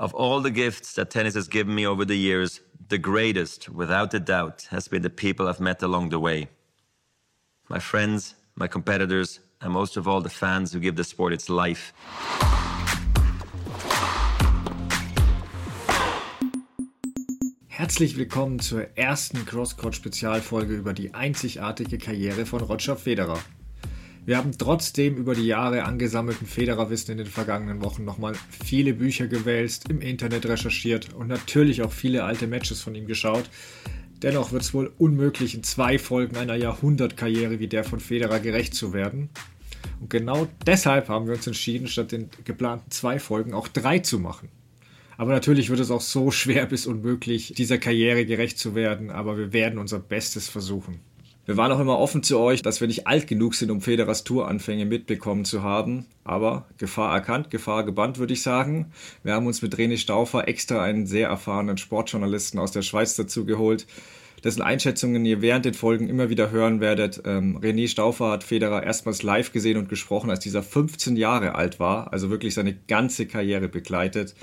Of all the gifts that tennis has given me over the years, the greatest, without a doubt, has been the people I've met along the way. My friends, my competitors, and most of all the fans who give the sport its life. Herzlich willkommen zur ersten Crosscourt-Spezialfolge über die einzigartige Karriere von Roger Federer. Wir haben trotzdem über die Jahre angesammelten Federerwissen in den vergangenen Wochen nochmal viele Bücher gewälzt, im Internet recherchiert und natürlich auch viele alte Matches von ihm geschaut. Dennoch wird es wohl unmöglich, in zwei Folgen einer Jahrhundertkarriere wie der von Federer gerecht zu werden. Und genau deshalb haben wir uns entschieden, statt den geplanten zwei Folgen auch drei zu machen. Aber natürlich wird es auch so schwer bis unmöglich, dieser Karriere gerecht zu werden, aber wir werden unser Bestes versuchen. Wir waren auch immer offen zu euch, dass wir nicht alt genug sind, um Federers Touranfänge mitbekommen zu haben. Aber Gefahr erkannt, Gefahr gebannt, würde ich sagen. Wir haben uns mit René Stauffer extra einen sehr erfahrenen Sportjournalisten aus der Schweiz dazu geholt, dessen Einschätzungen ihr während den Folgen immer wieder hören werdet. Ähm, René Stauffer hat Federer erstmals live gesehen und gesprochen, als dieser 15 Jahre alt war, also wirklich seine ganze Karriere begleitet.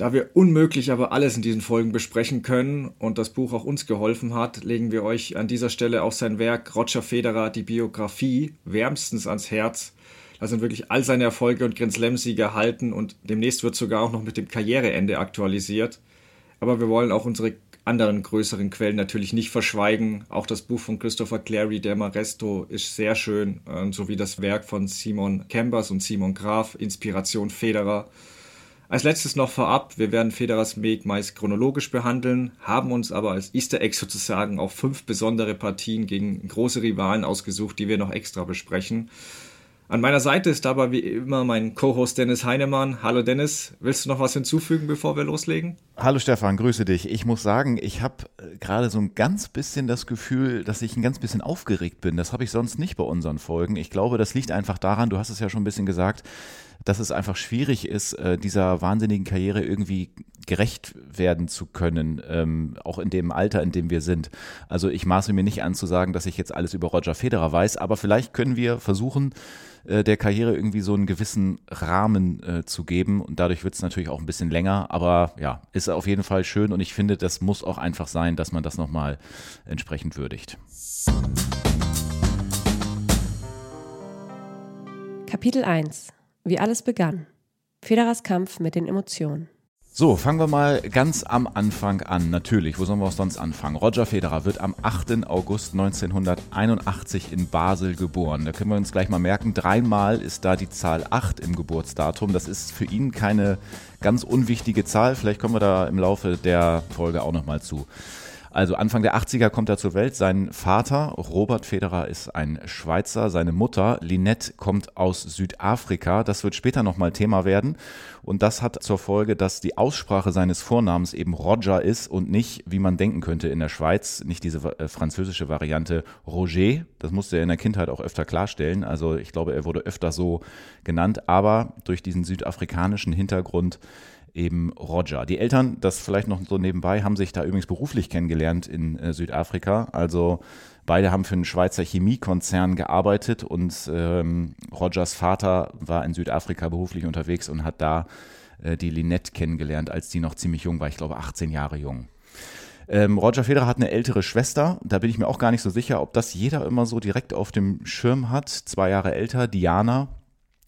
Da wir unmöglich aber alles in diesen Folgen besprechen können und das Buch auch uns geholfen hat, legen wir euch an dieser Stelle auch sein Werk Roger Federer, die Biografie, wärmstens ans Herz. Da sind wirklich all seine Erfolge und Grand Slam-Siege erhalten und demnächst wird sogar auch noch mit dem Karriereende aktualisiert. Aber wir wollen auch unsere anderen größeren Quellen natürlich nicht verschweigen. Auch das Buch von Christopher Clary, Der Maresto, ist sehr schön, äh, sowie das Werk von Simon Kembers und Simon Graf, Inspiration Federer. Als letztes noch vorab, wir werden Federers Weg meist chronologisch behandeln, haben uns aber als Easter Egg sozusagen auch fünf besondere Partien gegen große Rivalen ausgesucht, die wir noch extra besprechen. An meiner Seite ist dabei wie immer mein Co-Host Dennis Heinemann. Hallo Dennis, willst du noch was hinzufügen, bevor wir loslegen? Hallo Stefan, grüße dich. Ich muss sagen, ich habe äh, gerade so ein ganz bisschen das Gefühl, dass ich ein ganz bisschen aufgeregt bin. Das habe ich sonst nicht bei unseren Folgen. Ich glaube, das liegt einfach daran, du hast es ja schon ein bisschen gesagt, dass es einfach schwierig ist, äh, dieser wahnsinnigen Karriere irgendwie gerecht werden zu können, ähm, auch in dem Alter, in dem wir sind. Also ich maße mir nicht an zu sagen, dass ich jetzt alles über Roger Federer weiß, aber vielleicht können wir versuchen, äh, der Karriere irgendwie so einen gewissen Rahmen äh, zu geben und dadurch wird es natürlich auch ein bisschen länger, aber ja, ist auf jeden Fall schön und ich finde, das muss auch einfach sein, dass man das nochmal entsprechend würdigt. Kapitel 1 wie alles begann. Federers Kampf mit den Emotionen. So, fangen wir mal ganz am Anfang an. Natürlich, wo sollen wir auch sonst anfangen? Roger Federer wird am 8. August 1981 in Basel geboren. Da können wir uns gleich mal merken, dreimal ist da die Zahl 8 im Geburtsdatum. Das ist für ihn keine ganz unwichtige Zahl. Vielleicht kommen wir da im Laufe der Folge auch nochmal zu. Also Anfang der 80er kommt er zur Welt. Sein Vater, Robert Federer, ist ein Schweizer. Seine Mutter, Linette, kommt aus Südafrika. Das wird später nochmal Thema werden. Und das hat zur Folge, dass die Aussprache seines Vornamens eben Roger ist und nicht, wie man denken könnte in der Schweiz, nicht diese äh, französische Variante Roger. Das musste er in der Kindheit auch öfter klarstellen. Also ich glaube, er wurde öfter so genannt. Aber durch diesen südafrikanischen Hintergrund eben Roger. Die Eltern, das vielleicht noch so nebenbei, haben sich da übrigens beruflich kennengelernt in äh, Südafrika. Also beide haben für einen Schweizer Chemiekonzern gearbeitet und ähm, Rogers Vater war in Südafrika beruflich unterwegs und hat da äh, die Linette kennengelernt, als die noch ziemlich jung war, ich glaube 18 Jahre jung. Ähm, Roger Federer hat eine ältere Schwester, da bin ich mir auch gar nicht so sicher, ob das jeder immer so direkt auf dem Schirm hat. Zwei Jahre älter, Diana,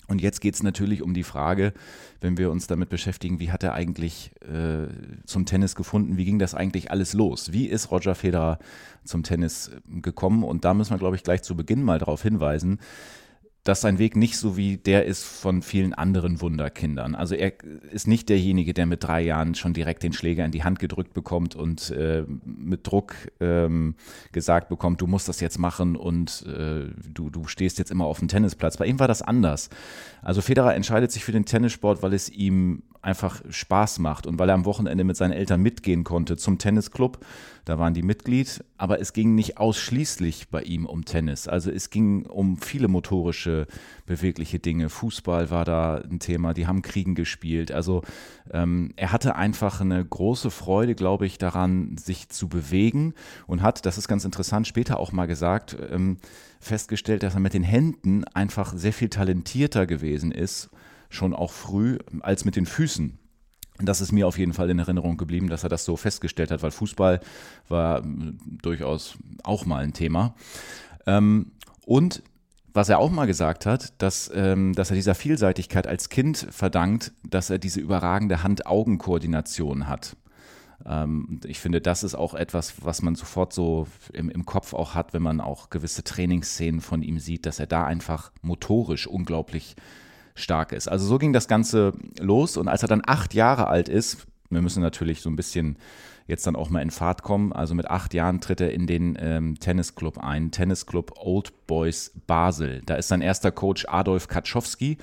und jetzt geht es natürlich um die Frage, wenn wir uns damit beschäftigen, wie hat er eigentlich äh, zum Tennis gefunden? Wie ging das eigentlich alles los? Wie ist Roger Federer zum Tennis gekommen? Und da müssen wir, glaube ich, gleich zu Beginn mal darauf hinweisen, dass sein Weg nicht so wie der ist von vielen anderen Wunderkindern. Also er ist nicht derjenige, der mit drei Jahren schon direkt den Schläger in die Hand gedrückt bekommt und äh, mit Druck ähm, gesagt bekommt, du musst das jetzt machen und äh, du, du stehst jetzt immer auf dem Tennisplatz. Bei ihm war das anders. Also Federer entscheidet sich für den Tennissport, weil es ihm einfach Spaß macht und weil er am Wochenende mit seinen Eltern mitgehen konnte zum Tennisclub da waren die Mitglied, aber es ging nicht ausschließlich bei ihm um Tennis. Also es ging um viele motorische, bewegliche Dinge. Fußball war da ein Thema, die haben Kriegen gespielt. Also ähm, er hatte einfach eine große Freude, glaube ich, daran, sich zu bewegen und hat, das ist ganz interessant, später auch mal gesagt, ähm, festgestellt, dass er mit den Händen einfach sehr viel talentierter gewesen ist, schon auch früh, als mit den Füßen. Das ist mir auf jeden Fall in Erinnerung geblieben, dass er das so festgestellt hat, weil Fußball war äh, durchaus auch mal ein Thema. Ähm, und was er auch mal gesagt hat, dass, ähm, dass er dieser Vielseitigkeit als Kind verdankt, dass er diese überragende Hand-Augen-Koordination hat. Ähm, ich finde, das ist auch etwas, was man sofort so im, im Kopf auch hat, wenn man auch gewisse Trainingsszenen von ihm sieht, dass er da einfach motorisch unglaublich stark ist. Also so ging das Ganze los und als er dann acht Jahre alt ist, wir müssen natürlich so ein bisschen jetzt dann auch mal in Fahrt kommen. Also mit acht Jahren tritt er in den ähm, Tennisclub ein, Tennisclub Old Boys Basel. Da ist sein erster Coach Adolf Kaczowski.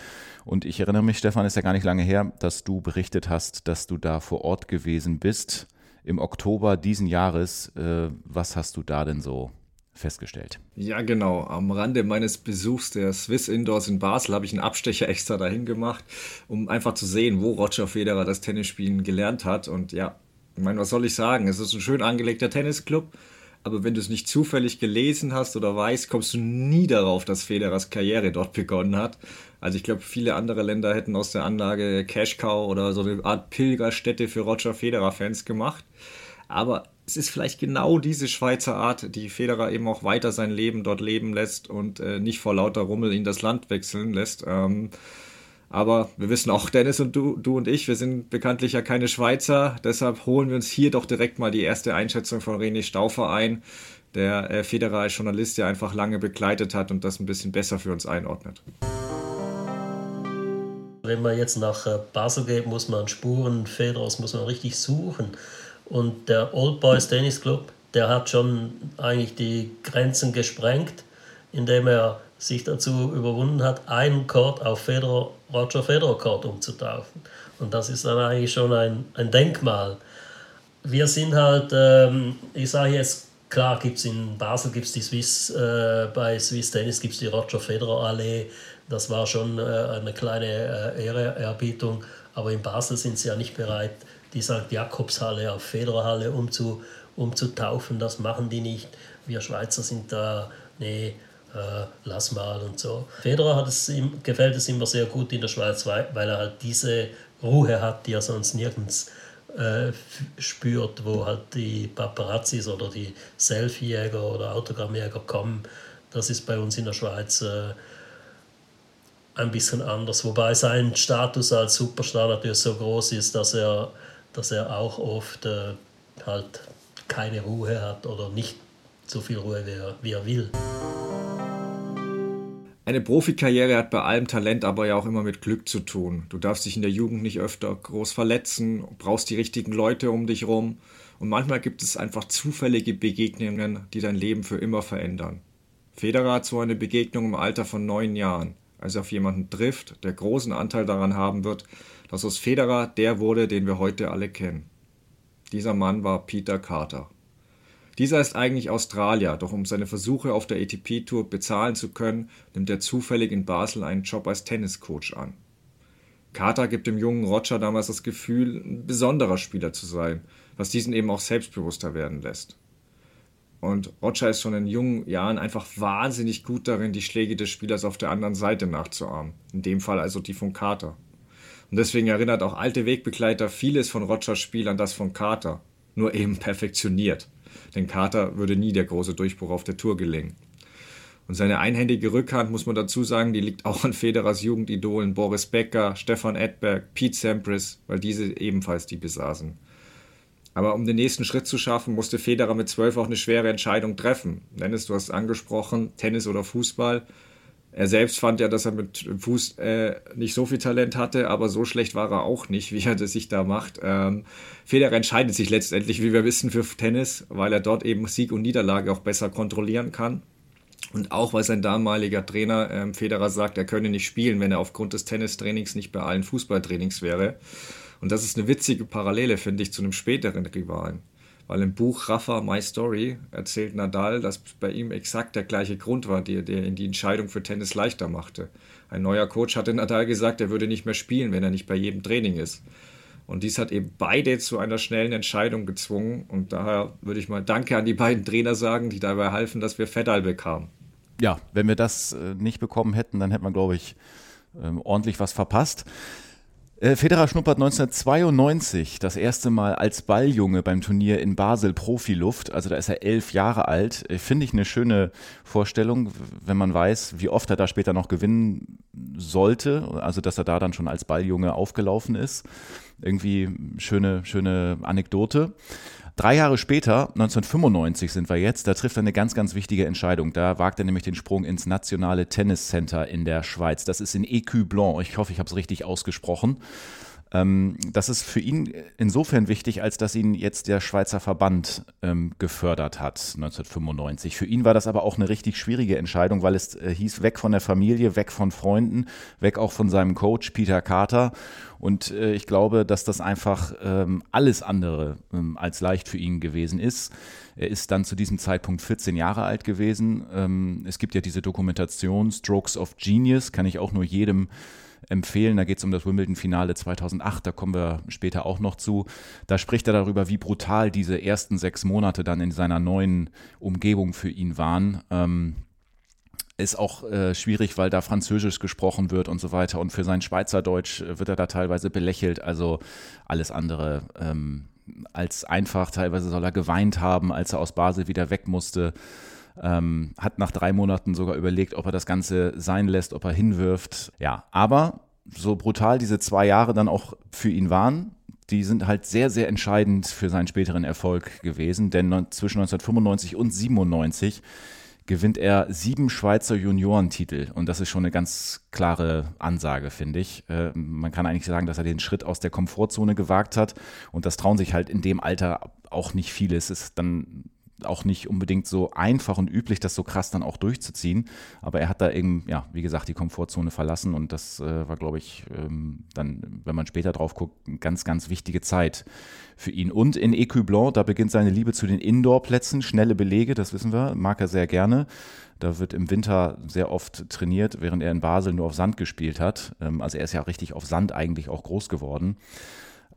Und ich erinnere mich, Stefan, ist ja gar nicht lange her, dass du berichtet hast, dass du da vor Ort gewesen bist im Oktober diesen Jahres. Äh, was hast du da denn so festgestellt. Ja, genau. Am Rande meines Besuchs der Swiss Indoors in Basel habe ich einen Abstecher extra dahin gemacht, um einfach zu sehen, wo Roger Federer das Tennisspielen gelernt hat. Und ja, ich meine, was soll ich sagen? Es ist ein schön angelegter Tennisclub, aber wenn du es nicht zufällig gelesen hast oder weißt, kommst du nie darauf, dass Federers Karriere dort begonnen hat. Also ich glaube, viele andere Länder hätten aus der Anlage Cash Cow oder so eine Art Pilgerstätte für Roger Federer-Fans gemacht. Aber es ist vielleicht genau diese Schweizer Art, die Federer eben auch weiter sein Leben dort leben lässt und äh, nicht vor lauter Rummel in das Land wechseln lässt. Ähm, aber wir wissen auch, Dennis und du, du und ich, wir sind bekanntlich ja keine Schweizer. Deshalb holen wir uns hier doch direkt mal die erste Einschätzung von René Stauffer ein, der äh, Federer als Journalist ja einfach lange begleitet hat und das ein bisschen besser für uns einordnet. Wenn man jetzt nach äh, Basel geht, muss man Spuren Federers muss man richtig suchen. Und der Old Boys Tennis Club, der hat schon eigentlich die Grenzen gesprengt, indem er sich dazu überwunden hat, einen Chord auf Federer, Roger Federer Chord umzutaufen. Und das ist dann eigentlich schon ein, ein Denkmal. Wir sind halt, ähm, ich sage jetzt, klar gibt es in Basel gibt's die Swiss, äh, bei Swiss Tennis gibt es die Roger Federer Allee. Das war schon äh, eine kleine äh, Ehrerbietung. Aber in Basel sind sie ja nicht bereit, die St. Jakobshalle auf Federerhalle umzu, umzutaufen. Das machen die nicht. Wir Schweizer sind da, nee, äh, lass mal und so. Federer hat es ihm, gefällt es immer sehr gut in der Schweiz, weil, er halt diese Ruhe hat, die er sonst nirgends äh, spürt, wo halt die Paparazzis oder die Selfiejäger oder Autogrammjäger kommen. Das ist bei uns in der Schweiz äh, ein bisschen anders. Wobei sein Status als Superstar natürlich so groß ist, dass er, dass er auch oft äh, halt keine Ruhe hat oder nicht so viel Ruhe, wie er, wie er will. Eine Profikarriere hat bei allem Talent aber ja auch immer mit Glück zu tun. Du darfst dich in der Jugend nicht öfter groß verletzen, brauchst die richtigen Leute um dich rum und manchmal gibt es einfach zufällige Begegnungen, die dein Leben für immer verändern. Federer hat so eine Begegnung im Alter von neun Jahren, als er auf jemanden trifft, der großen Anteil daran haben wird, dass aus Federer der wurde, den wir heute alle kennen. Dieser Mann war Peter Carter. Dieser ist eigentlich Australier, doch um seine Versuche auf der ATP-Tour bezahlen zu können, nimmt er zufällig in Basel einen Job als Tenniscoach an. Carter gibt dem jungen Roger damals das Gefühl, ein besonderer Spieler zu sein, was diesen eben auch selbstbewusster werden lässt. Und Roger ist schon in jungen Jahren einfach wahnsinnig gut darin, die Schläge des Spielers auf der anderen Seite nachzuahmen. In dem Fall also die von Carter. Und deswegen erinnert auch alte Wegbegleiter vieles von Rogers Spiel an das von Carter, nur eben perfektioniert denn Carter würde nie der große Durchbruch auf der Tour gelingen. Und seine einhändige Rückhand, muss man dazu sagen, die liegt auch an Federers Jugendidolen Boris Becker, Stefan Edberg, Pete Sampras, weil diese ebenfalls die besaßen. Aber um den nächsten Schritt zu schaffen, musste Federer mit zwölf auch eine schwere Entscheidung treffen. Dennis, du hast angesprochen, Tennis oder Fußball. Er selbst fand ja, dass er mit Fuß äh, nicht so viel Talent hatte, aber so schlecht war er auch nicht, wie er das sich da macht. Ähm, Federer entscheidet sich letztendlich, wie wir wissen, für Tennis, weil er dort eben Sieg und Niederlage auch besser kontrollieren kann. Und auch, weil sein damaliger Trainer ähm, Federer sagt, er könne nicht spielen, wenn er aufgrund des Tennistrainings nicht bei allen Fußballtrainings wäre. Und das ist eine witzige Parallele, finde ich, zu einem späteren Rivalen. Weil im Buch Rafa My Story erzählt Nadal, dass bei ihm exakt der gleiche Grund war, der, der ihn die Entscheidung für Tennis leichter machte. Ein neuer Coach hatte Nadal gesagt, er würde nicht mehr spielen, wenn er nicht bei jedem Training ist. Und dies hat eben beide zu einer schnellen Entscheidung gezwungen. Und daher würde ich mal Danke an die beiden Trainer sagen, die dabei halfen, dass wir Fedal bekamen. Ja, wenn wir das äh, nicht bekommen hätten, dann hätte man, glaube ich, ähm, ordentlich was verpasst. Äh, Federer schnuppert 1992 das erste Mal als Balljunge beim Turnier in Basel Profiluft. Also da ist er elf Jahre alt. Äh, finde ich eine schöne Vorstellung, wenn man weiß, wie oft er da später noch gewinnen sollte. Also dass er da dann schon als Balljunge aufgelaufen ist. Irgendwie schöne, schöne Anekdote. Drei Jahre später, 1995 sind wir jetzt, da trifft er eine ganz, ganz wichtige Entscheidung. Da wagt er nämlich den Sprung ins nationale Tenniscenter in der Schweiz. Das ist in Écu Blanc. Ich hoffe, ich habe es richtig ausgesprochen. Ähm, das ist für ihn insofern wichtig, als dass ihn jetzt der Schweizer Verband ähm, gefördert hat, 1995. Für ihn war das aber auch eine richtig schwierige Entscheidung, weil es äh, hieß, weg von der Familie, weg von Freunden, weg auch von seinem Coach Peter Carter. Und äh, ich glaube, dass das einfach ähm, alles andere ähm, als leicht für ihn gewesen ist. Er ist dann zu diesem Zeitpunkt 14 Jahre alt gewesen. Ähm, es gibt ja diese Dokumentation Strokes of Genius, kann ich auch nur jedem empfehlen. Da geht es um das Wimbledon-Finale 2008, da kommen wir später auch noch zu. Da spricht er darüber, wie brutal diese ersten sechs Monate dann in seiner neuen Umgebung für ihn waren. Ähm, ist auch äh, schwierig, weil da Französisch gesprochen wird und so weiter. Und für sein Schweizerdeutsch wird er da teilweise belächelt. Also alles andere ähm, als einfach. Teilweise soll er geweint haben, als er aus Basel wieder weg musste. Ähm, hat nach drei Monaten sogar überlegt, ob er das Ganze sein lässt, ob er hinwirft. Ja, aber so brutal diese zwei Jahre dann auch für ihn waren, die sind halt sehr, sehr entscheidend für seinen späteren Erfolg gewesen, denn zwischen 1995 und 97 gewinnt er sieben Schweizer Juniorentitel und das ist schon eine ganz klare Ansage, finde ich. Äh, man kann eigentlich sagen, dass er den Schritt aus der Komfortzone gewagt hat und das trauen sich halt in dem Alter auch nicht viele. Es ist dann auch nicht unbedingt so einfach und üblich, das so krass dann auch durchzuziehen. Aber er hat da eben, ja, wie gesagt, die Komfortzone verlassen und das äh, war, glaube ich, ähm, dann, wenn man später drauf guckt, eine ganz, ganz wichtige Zeit für ihn. Und in Ecu Blanc, da beginnt seine Liebe zu den Indoor-Plätzen, schnelle Belege, das wissen wir, mag er sehr gerne. Da wird im Winter sehr oft trainiert, während er in Basel nur auf Sand gespielt hat. Ähm, also er ist ja richtig auf Sand eigentlich auch groß geworden.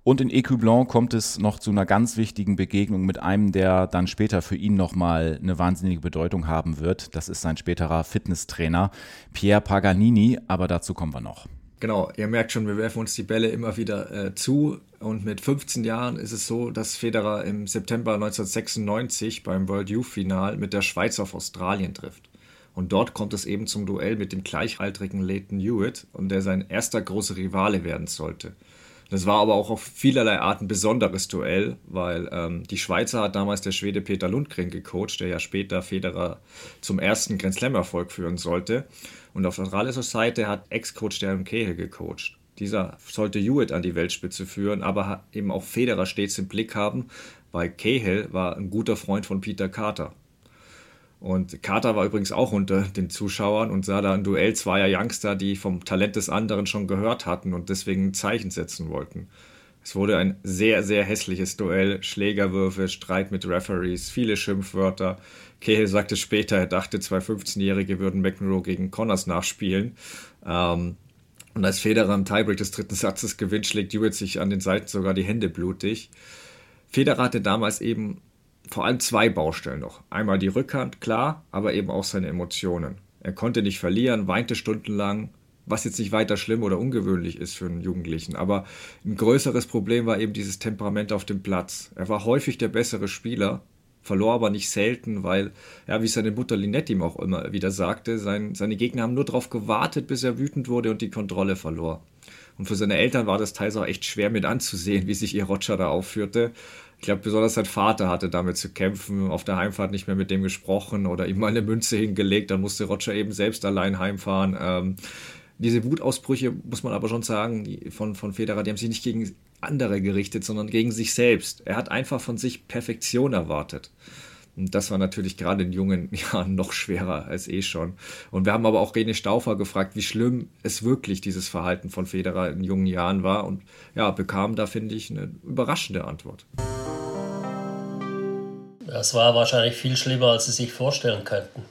Und in Blanc kommt es noch zu einer ganz wichtigen Begegnung mit einem, der dann später für ihn nochmal eine wahnsinnige Bedeutung haben wird. Das ist sein späterer Fitnesstrainer Pierre Paganini, aber dazu kommen wir noch. Genau, ihr merkt schon, wir werfen uns die Bälle immer wieder äh, zu. Und mit 15 Jahren ist es so, dass Federer im September 1996 beim World Youth Final mit der Schweiz auf Australien trifft. Und dort kommt es eben zum Duell mit dem gleichaltrigen Leighton Hewitt und der sein erster großer Rivale werden sollte. Das war aber auch auf vielerlei Art ein besonderes Duell, weil ähm, die Schweizer hat damals der Schwede Peter Lundgren gecoacht, der ja später Federer zum ersten Grand Slam-Erfolg führen sollte. Und auf australischer Seite hat Ex-Coach Darren Cahill gecoacht. Dieser sollte Hewitt an die Weltspitze führen, aber eben auch Federer stets im Blick haben, weil Cahill war ein guter Freund von Peter Carter. Und Carter war übrigens auch unter den Zuschauern und sah da ein Duell zweier Youngster, die vom Talent des anderen schon gehört hatten und deswegen ein Zeichen setzen wollten. Es wurde ein sehr, sehr hässliches Duell, Schlägerwürfe, Streit mit Referees, viele Schimpfwörter. Cahill sagte später, er dachte, zwei 15-Jährige würden McEnroe gegen Connors nachspielen. Ähm, und als Federer im Tiebreak des dritten Satzes gewinnt, schlägt Hewitt sich an den Seiten sogar die Hände blutig. Federer hatte damals eben vor allem zwei Baustellen noch. Einmal die Rückhand, klar, aber eben auch seine Emotionen. Er konnte nicht verlieren, weinte stundenlang, was jetzt nicht weiter schlimm oder ungewöhnlich ist für einen Jugendlichen. Aber ein größeres Problem war eben dieses Temperament auf dem Platz. Er war häufig der bessere Spieler, verlor aber nicht selten, weil, ja, wie seine Mutter Linette ihm auch immer wieder sagte, sein, seine Gegner haben nur darauf gewartet, bis er wütend wurde und die Kontrolle verlor. Und für seine Eltern war das teils auch echt schwer mit anzusehen, wie sich ihr Roger da aufführte. Ich glaube, besonders sein Vater hatte damit zu kämpfen, auf der Heimfahrt nicht mehr mit dem gesprochen oder ihm mal eine Münze hingelegt, dann musste Roger eben selbst allein heimfahren. Ähm, diese Wutausbrüche, muss man aber schon sagen, von, von Federer, die haben sich nicht gegen andere gerichtet, sondern gegen sich selbst. Er hat einfach von sich Perfektion erwartet. Und das war natürlich gerade in jungen Jahren noch schwerer als eh schon. Und wir haben aber auch René Stauffer gefragt, wie schlimm es wirklich dieses Verhalten von Federer in jungen Jahren war. Und ja, bekam da, finde ich, eine überraschende Antwort. Das war wahrscheinlich viel schlimmer, als Sie sich vorstellen könnten.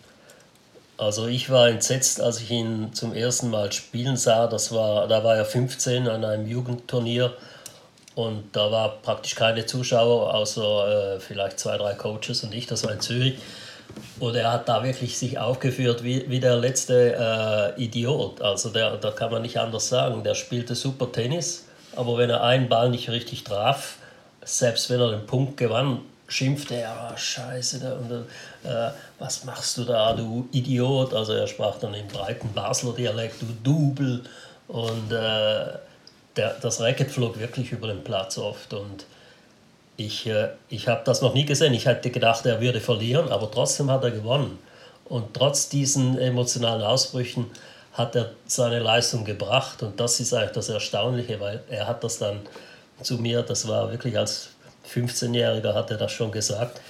Also ich war entsetzt, als ich ihn zum ersten Mal spielen sah. Das war, da war er 15 an einem Jugendturnier und da war praktisch keine Zuschauer, außer äh, vielleicht zwei, drei Coaches und ich, das war in Zürich. Und er hat da wirklich sich aufgeführt wie, wie der letzte äh, Idiot. Also der, da kann man nicht anders sagen. Der spielte super Tennis aber wenn er einen Ball nicht richtig traf, selbst wenn er den Punkt gewann, schimpfte er, oh, scheiße, und, äh, was machst du da, du Idiot? Also er sprach dann im breiten Basler Dialekt, du Double. Und äh, der, das Racket flog wirklich über den Platz oft. Und ich, äh, ich habe das noch nie gesehen. Ich hätte gedacht, er würde verlieren, aber trotzdem hat er gewonnen. Und trotz diesen emotionalen Ausbrüchen hat er seine Leistung gebracht. Und das ist eigentlich das Erstaunliche, weil er hat das dann zu mir, das war wirklich als 15-Jähriger, hat er das schon gesagt.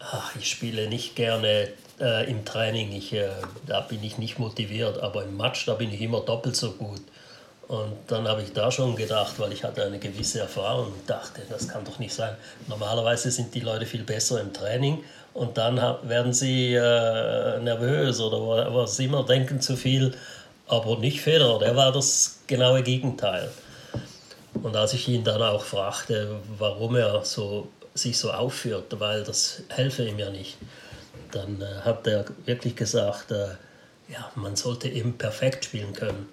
Ach, ich spiele nicht gerne äh, im Training, ich, äh, da bin ich nicht motiviert, aber im Match, da bin ich immer doppelt so gut. Und dann habe ich da schon gedacht, weil ich hatte eine gewisse Erfahrung und dachte, das kann doch nicht sein. Normalerweise sind die Leute viel besser im Training und dann werden sie äh, nervös oder was immer, denken zu viel. Aber nicht Federer, der war das genaue Gegenteil. Und als ich ihn dann auch fragte, warum er so, sich so aufführt, weil das helfe ihm ja nicht, dann äh, hat er wirklich gesagt, äh, ja, man sollte eben perfekt spielen können.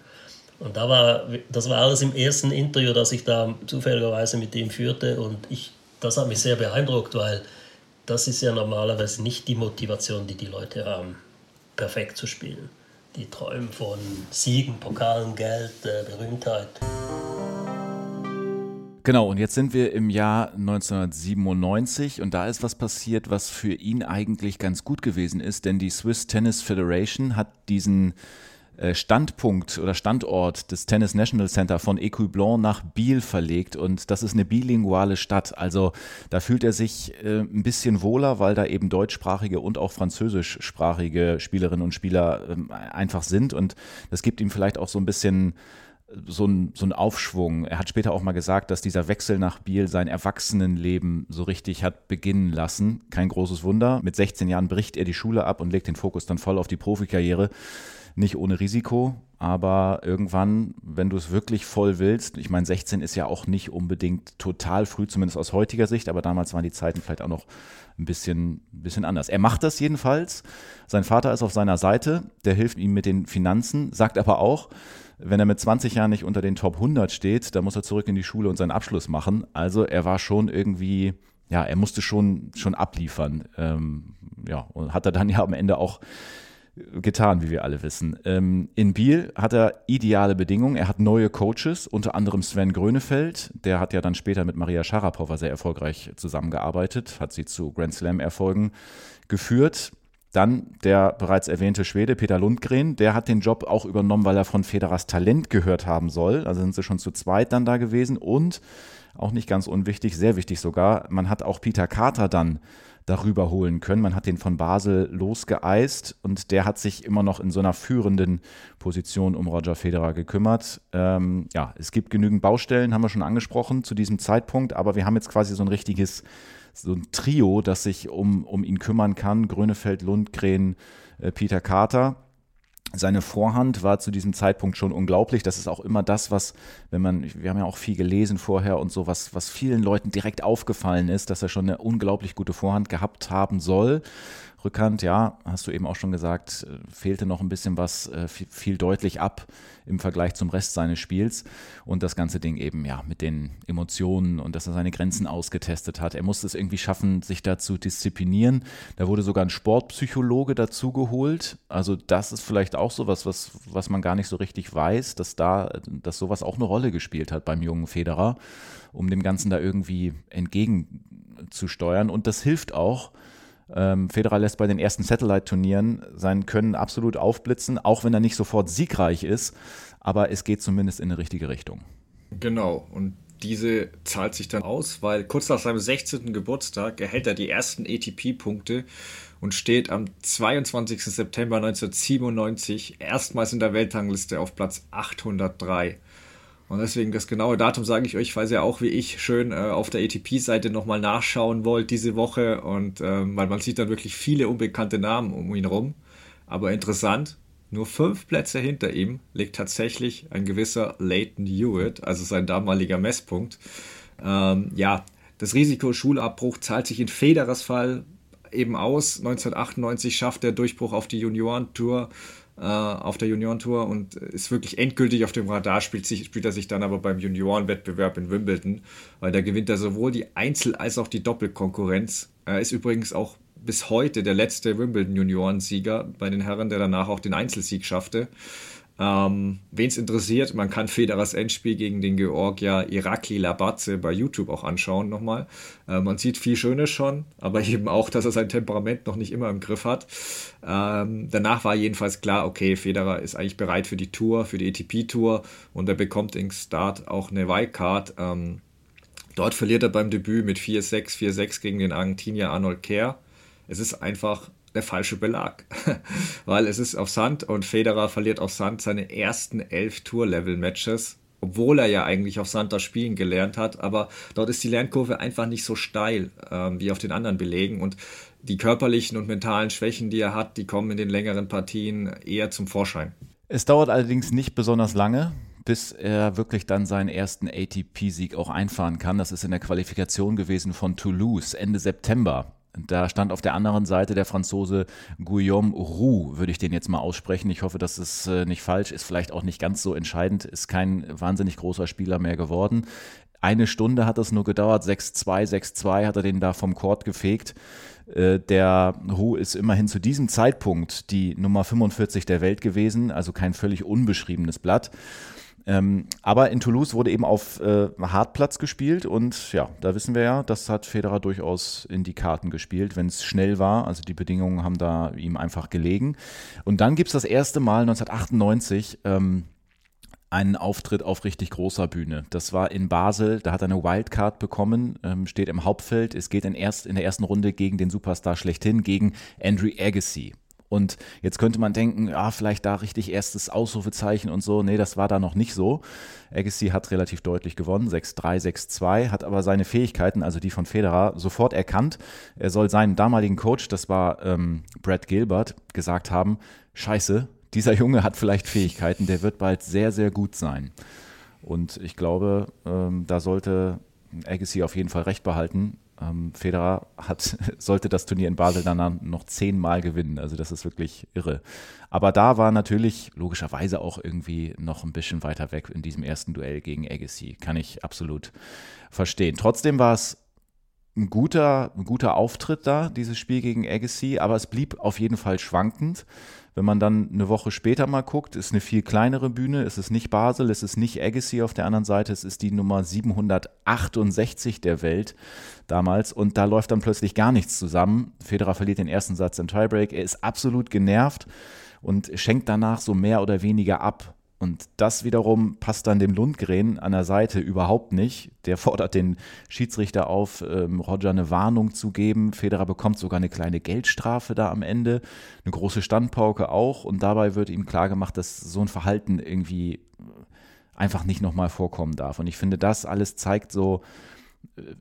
Und da war, das war alles im ersten Interview, das ich da zufälligerweise mit ihm führte. Und ich, das hat mich sehr beeindruckt, weil das ist ja normalerweise nicht die Motivation, die die Leute haben, perfekt zu spielen. Die träumen von Siegen, Pokalen, Geld, äh, Berühmtheit. Genau, und jetzt sind wir im Jahr 1997 und da ist was passiert, was für ihn eigentlich ganz gut gewesen ist, denn die Swiss Tennis Federation hat diesen äh, Standpunkt oder Standort des Tennis National Center von Ecublon nach Biel verlegt und das ist eine bilinguale Stadt. Also da fühlt er sich äh, ein bisschen wohler, weil da eben deutschsprachige und auch französischsprachige Spielerinnen und Spieler äh, einfach sind und das gibt ihm vielleicht auch so ein bisschen so ein, so ein Aufschwung. Er hat später auch mal gesagt, dass dieser Wechsel nach Biel sein Erwachsenenleben so richtig hat beginnen lassen. Kein großes Wunder. Mit 16 Jahren bricht er die Schule ab und legt den Fokus dann voll auf die Profikarriere nicht ohne Risiko, aber irgendwann, wenn du es wirklich voll willst, ich meine, 16 ist ja auch nicht unbedingt total früh, zumindest aus heutiger Sicht, aber damals waren die Zeiten vielleicht auch noch ein bisschen, ein bisschen anders. Er macht das jedenfalls. Sein Vater ist auf seiner Seite, der hilft ihm mit den Finanzen, sagt aber auch, wenn er mit 20 Jahren nicht unter den Top 100 steht, dann muss er zurück in die Schule und seinen Abschluss machen. Also er war schon irgendwie, ja, er musste schon, schon abliefern. Ähm, ja, und hat er dann ja am Ende auch getan, wie wir alle wissen. Ähm, in Biel hat er ideale Bedingungen. Er hat neue Coaches, unter anderem Sven Grönefeld. Der hat ja dann später mit Maria Sharapova sehr erfolgreich zusammengearbeitet, hat sie zu Grand Slam-Erfolgen geführt. Dann der bereits erwähnte Schwede Peter Lundgren, der hat den Job auch übernommen, weil er von Federers Talent gehört haben soll. Also sind sie schon zu zweit dann da gewesen. Und auch nicht ganz unwichtig, sehr wichtig sogar, man hat auch Peter Carter dann darüber holen können. Man hat den von Basel losgeeist und der hat sich immer noch in so einer führenden Position um Roger Federer gekümmert. Ähm, ja, es gibt genügend Baustellen, haben wir schon angesprochen zu diesem Zeitpunkt, aber wir haben jetzt quasi so ein richtiges, so ein Trio, das sich um, um ihn kümmern kann. Grönefeld, Lundgren, äh, Peter Carter seine Vorhand war zu diesem Zeitpunkt schon unglaublich. Das ist auch immer das, was, wenn man, wir haben ja auch viel gelesen vorher und so, was, was vielen Leuten direkt aufgefallen ist, dass er schon eine unglaublich gute Vorhand gehabt haben soll. Rückhand, ja, hast du eben auch schon gesagt, äh, fehlte noch ein bisschen was, äh, fiel deutlich ab im Vergleich zum Rest seines Spiels. Und das ganze Ding eben, ja, mit den Emotionen und dass er seine Grenzen ausgetestet hat. Er musste es irgendwie schaffen, sich da zu disziplinieren. Da wurde sogar ein Sportpsychologe dazugeholt. Also das ist vielleicht auch sowas, was, was man gar nicht so richtig weiß, dass da, dass sowas auch eine Rolle gespielt hat beim jungen Federer, um dem Ganzen da irgendwie entgegenzusteuern. Und das hilft auch, ähm, Federer lässt bei den ersten Satellite-Turnieren sein Können absolut aufblitzen, auch wenn er nicht sofort siegreich ist. Aber es geht zumindest in eine richtige Richtung. Genau. Und diese zahlt sich dann aus, weil kurz nach seinem 16. Geburtstag erhält er die ersten ATP-Punkte und steht am 22. September 1997 erstmals in der Weltrangliste auf Platz 803. Und deswegen das genaue Datum sage ich euch, falls ihr auch wie ich schön äh, auf der ATP-Seite nochmal nachschauen wollt diese Woche. Und ähm, weil man sieht dann wirklich viele unbekannte Namen um ihn rum. Aber interessant, nur fünf Plätze hinter ihm liegt tatsächlich ein gewisser Leighton Hewitt, also sein damaliger Messpunkt. Ähm, ja, das Risiko Schulabbruch zahlt sich in Federers Fall eben aus. 1998 schafft er Durchbruch auf die Juniorentour auf der Juniorentour und ist wirklich endgültig auf dem Radar, spielt, sich, spielt er sich dann aber beim Juniorenwettbewerb in Wimbledon, weil da gewinnt er sowohl die Einzel- als auch die Doppelkonkurrenz. Er ist übrigens auch bis heute der letzte Wimbledon-Juniorensieger bei den Herren, der danach auch den Einzelsieg schaffte. Ähm, Wen es interessiert, man kann Federers Endspiel gegen den Georgier Irakli Labatze bei YouTube auch anschauen nochmal. Äh, man sieht viel Schönes schon, aber eben auch, dass er sein Temperament noch nicht immer im Griff hat. Ähm, danach war jedenfalls klar, okay, Federer ist eigentlich bereit für die Tour, für die ATP-Tour und er bekommt im Start auch eine Wildcard. Ähm, dort verliert er beim Debüt mit 4-6, 4-6 gegen den Argentinier Arnold Kerr. Es ist einfach der falsche Belag, weil es ist auf Sand und Federer verliert auf Sand seine ersten elf Tour-Level-Matches, obwohl er ja eigentlich auf Sand das Spielen gelernt hat, aber dort ist die Lernkurve einfach nicht so steil ähm, wie auf den anderen Belegen und die körperlichen und mentalen Schwächen, die er hat, die kommen in den längeren Partien eher zum Vorschein. Es dauert allerdings nicht besonders lange, bis er wirklich dann seinen ersten ATP-Sieg auch einfahren kann. Das ist in der Qualifikation gewesen von Toulouse Ende September. Da stand auf der anderen Seite der Franzose Guillaume Roux, würde ich den jetzt mal aussprechen. Ich hoffe, dass es äh, nicht falsch ist, vielleicht auch nicht ganz so entscheidend, ist kein wahnsinnig großer Spieler mehr geworden. Eine Stunde hat es nur gedauert, 6-2, 6-2 hat er den da vom Court gefegt. Äh, der Roux ist immerhin zu diesem Zeitpunkt die Nummer 45 der Welt gewesen, also kein völlig unbeschriebenes Blatt. Ähm, aber in Toulouse wurde eben auf äh, Hartplatz gespielt und ja, da wissen wir ja, das hat Federer durchaus in die Karten gespielt, wenn es schnell war. Also die Bedingungen haben da ihm einfach gelegen. Und dann gibt es das erste Mal 1998 ähm, einen Auftritt auf richtig großer Bühne. Das war in Basel, da hat er eine Wildcard bekommen, ähm, steht im Hauptfeld. Es geht in, erst, in der ersten Runde gegen den Superstar schlechthin, gegen Andrew Agassi. Und jetzt könnte man denken, ja, vielleicht da richtig erstes Ausrufezeichen und so. Nee, das war da noch nicht so. Agassi hat relativ deutlich gewonnen, 6-3, 6-2, hat aber seine Fähigkeiten, also die von Federer, sofort erkannt. Er soll seinem damaligen Coach, das war ähm, Brad Gilbert, gesagt haben, scheiße, dieser Junge hat vielleicht Fähigkeiten, der wird bald sehr, sehr gut sein. Und ich glaube, ähm, da sollte Agassi auf jeden Fall recht behalten. Ähm, Federer hat, sollte das Turnier in Basel dann noch zehnmal gewinnen. Also das ist wirklich irre. Aber da war natürlich logischerweise auch irgendwie noch ein bisschen weiter weg in diesem ersten Duell gegen Agassi. Kann ich absolut verstehen. Trotzdem war es ein guter, ein guter Auftritt da, dieses Spiel gegen Agassi, aber es blieb auf jeden Fall schwankend. Wenn man dann eine Woche später mal guckt, ist eine viel kleinere Bühne. Es ist nicht Basel, es ist nicht Agassi auf der anderen Seite, es ist die Nummer 768 der Welt damals und da läuft dann plötzlich gar nichts zusammen. Federer verliert den ersten Satz im Tiebreak, er ist absolut genervt und schenkt danach so mehr oder weniger ab. Und das wiederum passt dann dem Lundgren an der Seite überhaupt nicht. Der fordert den Schiedsrichter auf, ähm, Roger eine Warnung zu geben. Federer bekommt sogar eine kleine Geldstrafe da am Ende, eine große Standpauke auch. Und dabei wird ihm klargemacht, dass so ein Verhalten irgendwie einfach nicht nochmal vorkommen darf. Und ich finde, das alles zeigt so, äh,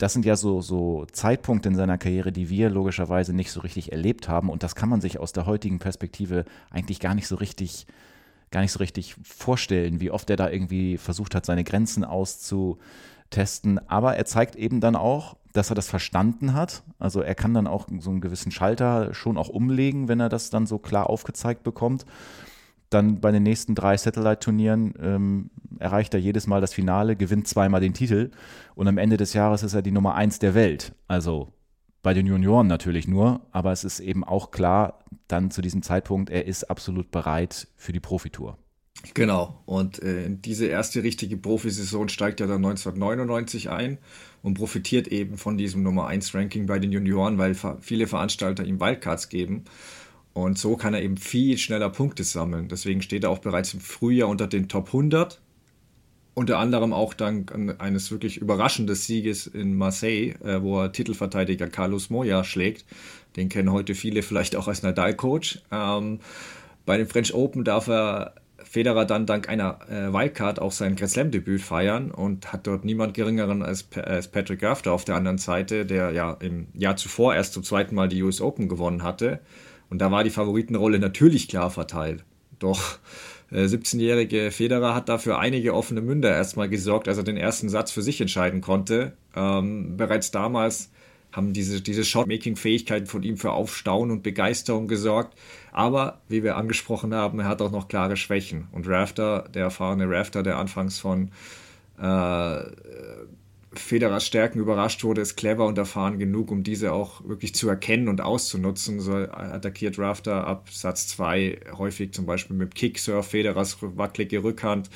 das sind ja so, so Zeitpunkte in seiner Karriere, die wir logischerweise nicht so richtig erlebt haben. Und das kann man sich aus der heutigen Perspektive eigentlich gar nicht so richtig gar nicht so richtig vorstellen, wie oft er da irgendwie versucht hat, seine Grenzen auszutesten. Aber er zeigt eben dann auch, dass er das verstanden hat. Also er kann dann auch so einen gewissen Schalter schon auch umlegen, wenn er das dann so klar aufgezeigt bekommt. Dann bei den nächsten drei Satellite-Turnieren ähm, erreicht er jedes Mal das Finale, gewinnt zweimal den Titel und am Ende des Jahres ist er die Nummer eins der Welt. Also bei den Junioren natürlich nur, aber es ist eben auch klar, dann zu diesem Zeitpunkt, er ist absolut bereit für die Profitour. Genau, und äh, diese erste richtige Profisaison steigt ja dann 1999 ein und profitiert eben von diesem Nummer 1 Ranking bei den Junioren, weil viele Veranstalter ihm Wildcards geben. Und so kann er eben viel schneller Punkte sammeln. Deswegen steht er auch bereits im Frühjahr unter den Top 100 unter anderem auch dank eines wirklich überraschenden Sieges in Marseille, äh, wo er Titelverteidiger Carlos Moya schlägt. Den kennen heute viele vielleicht auch als Nadal-Coach. Ähm, bei den French Open darf er Federer dann dank einer äh, Wildcard auch sein Grand Slam-Debüt feiern und hat dort niemand geringeren als, als Patrick Rafter auf der anderen Seite, der ja im Jahr zuvor erst zum zweiten Mal die US Open gewonnen hatte. Und da war die Favoritenrolle natürlich klar verteilt. Doch 17-jährige äh, Federer hat dafür einige offene Münder erstmal gesorgt, als er den ersten Satz für sich entscheiden konnte. Ähm, bereits damals haben diese, diese Shotmaking-Fähigkeiten von ihm für Aufstauen und Begeisterung gesorgt. Aber wie wir angesprochen haben, er hat auch noch klare Schwächen. Und Rafter, der erfahrene Rafter, der anfangs von äh, Federers Stärken überrascht wurde, ist clever und erfahren genug, um diese auch wirklich zu erkennen und auszunutzen. So attackiert Rafter ab Satz 2 häufig zum Beispiel mit Kicksurf, Federers wackelige Rückhand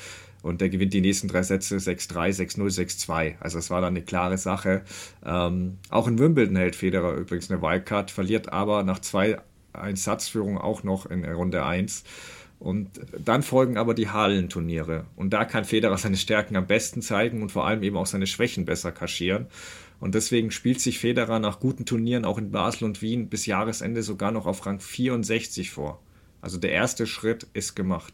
und der gewinnt die nächsten drei Sätze 6-3, 6-0, 6-2. Also es war dann eine klare Sache. Ähm, auch in Wimbledon hält Federer übrigens eine Wildcard, verliert aber nach zwei Einsatzführungen auch noch in Runde 1. Und dann folgen aber die Hallenturniere. Und da kann Federer seine Stärken am besten zeigen und vor allem eben auch seine Schwächen besser kaschieren. Und deswegen spielt sich Federer nach guten Turnieren auch in Basel und Wien bis Jahresende sogar noch auf Rang 64 vor. Also der erste Schritt ist gemacht.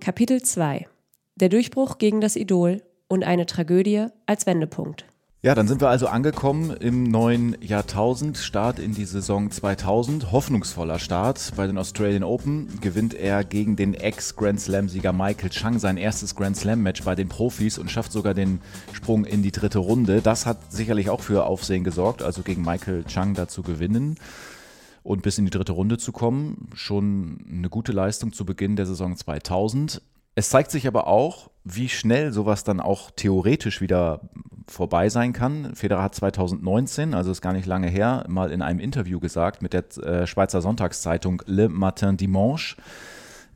Kapitel 2 Der Durchbruch gegen das Idol und eine Tragödie als Wendepunkt. Ja, dann sind wir also angekommen im neuen Jahrtausend, Start in die Saison 2000, hoffnungsvoller Start. Bei den Australian Open gewinnt er gegen den Ex-Grand Slam-Sieger Michael Chang sein erstes Grand Slam-Match bei den Profis und schafft sogar den Sprung in die dritte Runde. Das hat sicherlich auch für Aufsehen gesorgt, also gegen Michael Chang da zu gewinnen und bis in die dritte Runde zu kommen. Schon eine gute Leistung zu Beginn der Saison 2000. Es zeigt sich aber auch, wie schnell sowas dann auch theoretisch wieder vorbei sein kann. Federer hat 2019, also ist gar nicht lange her, mal in einem Interview gesagt mit der äh, Schweizer Sonntagszeitung Le Matin Dimanche,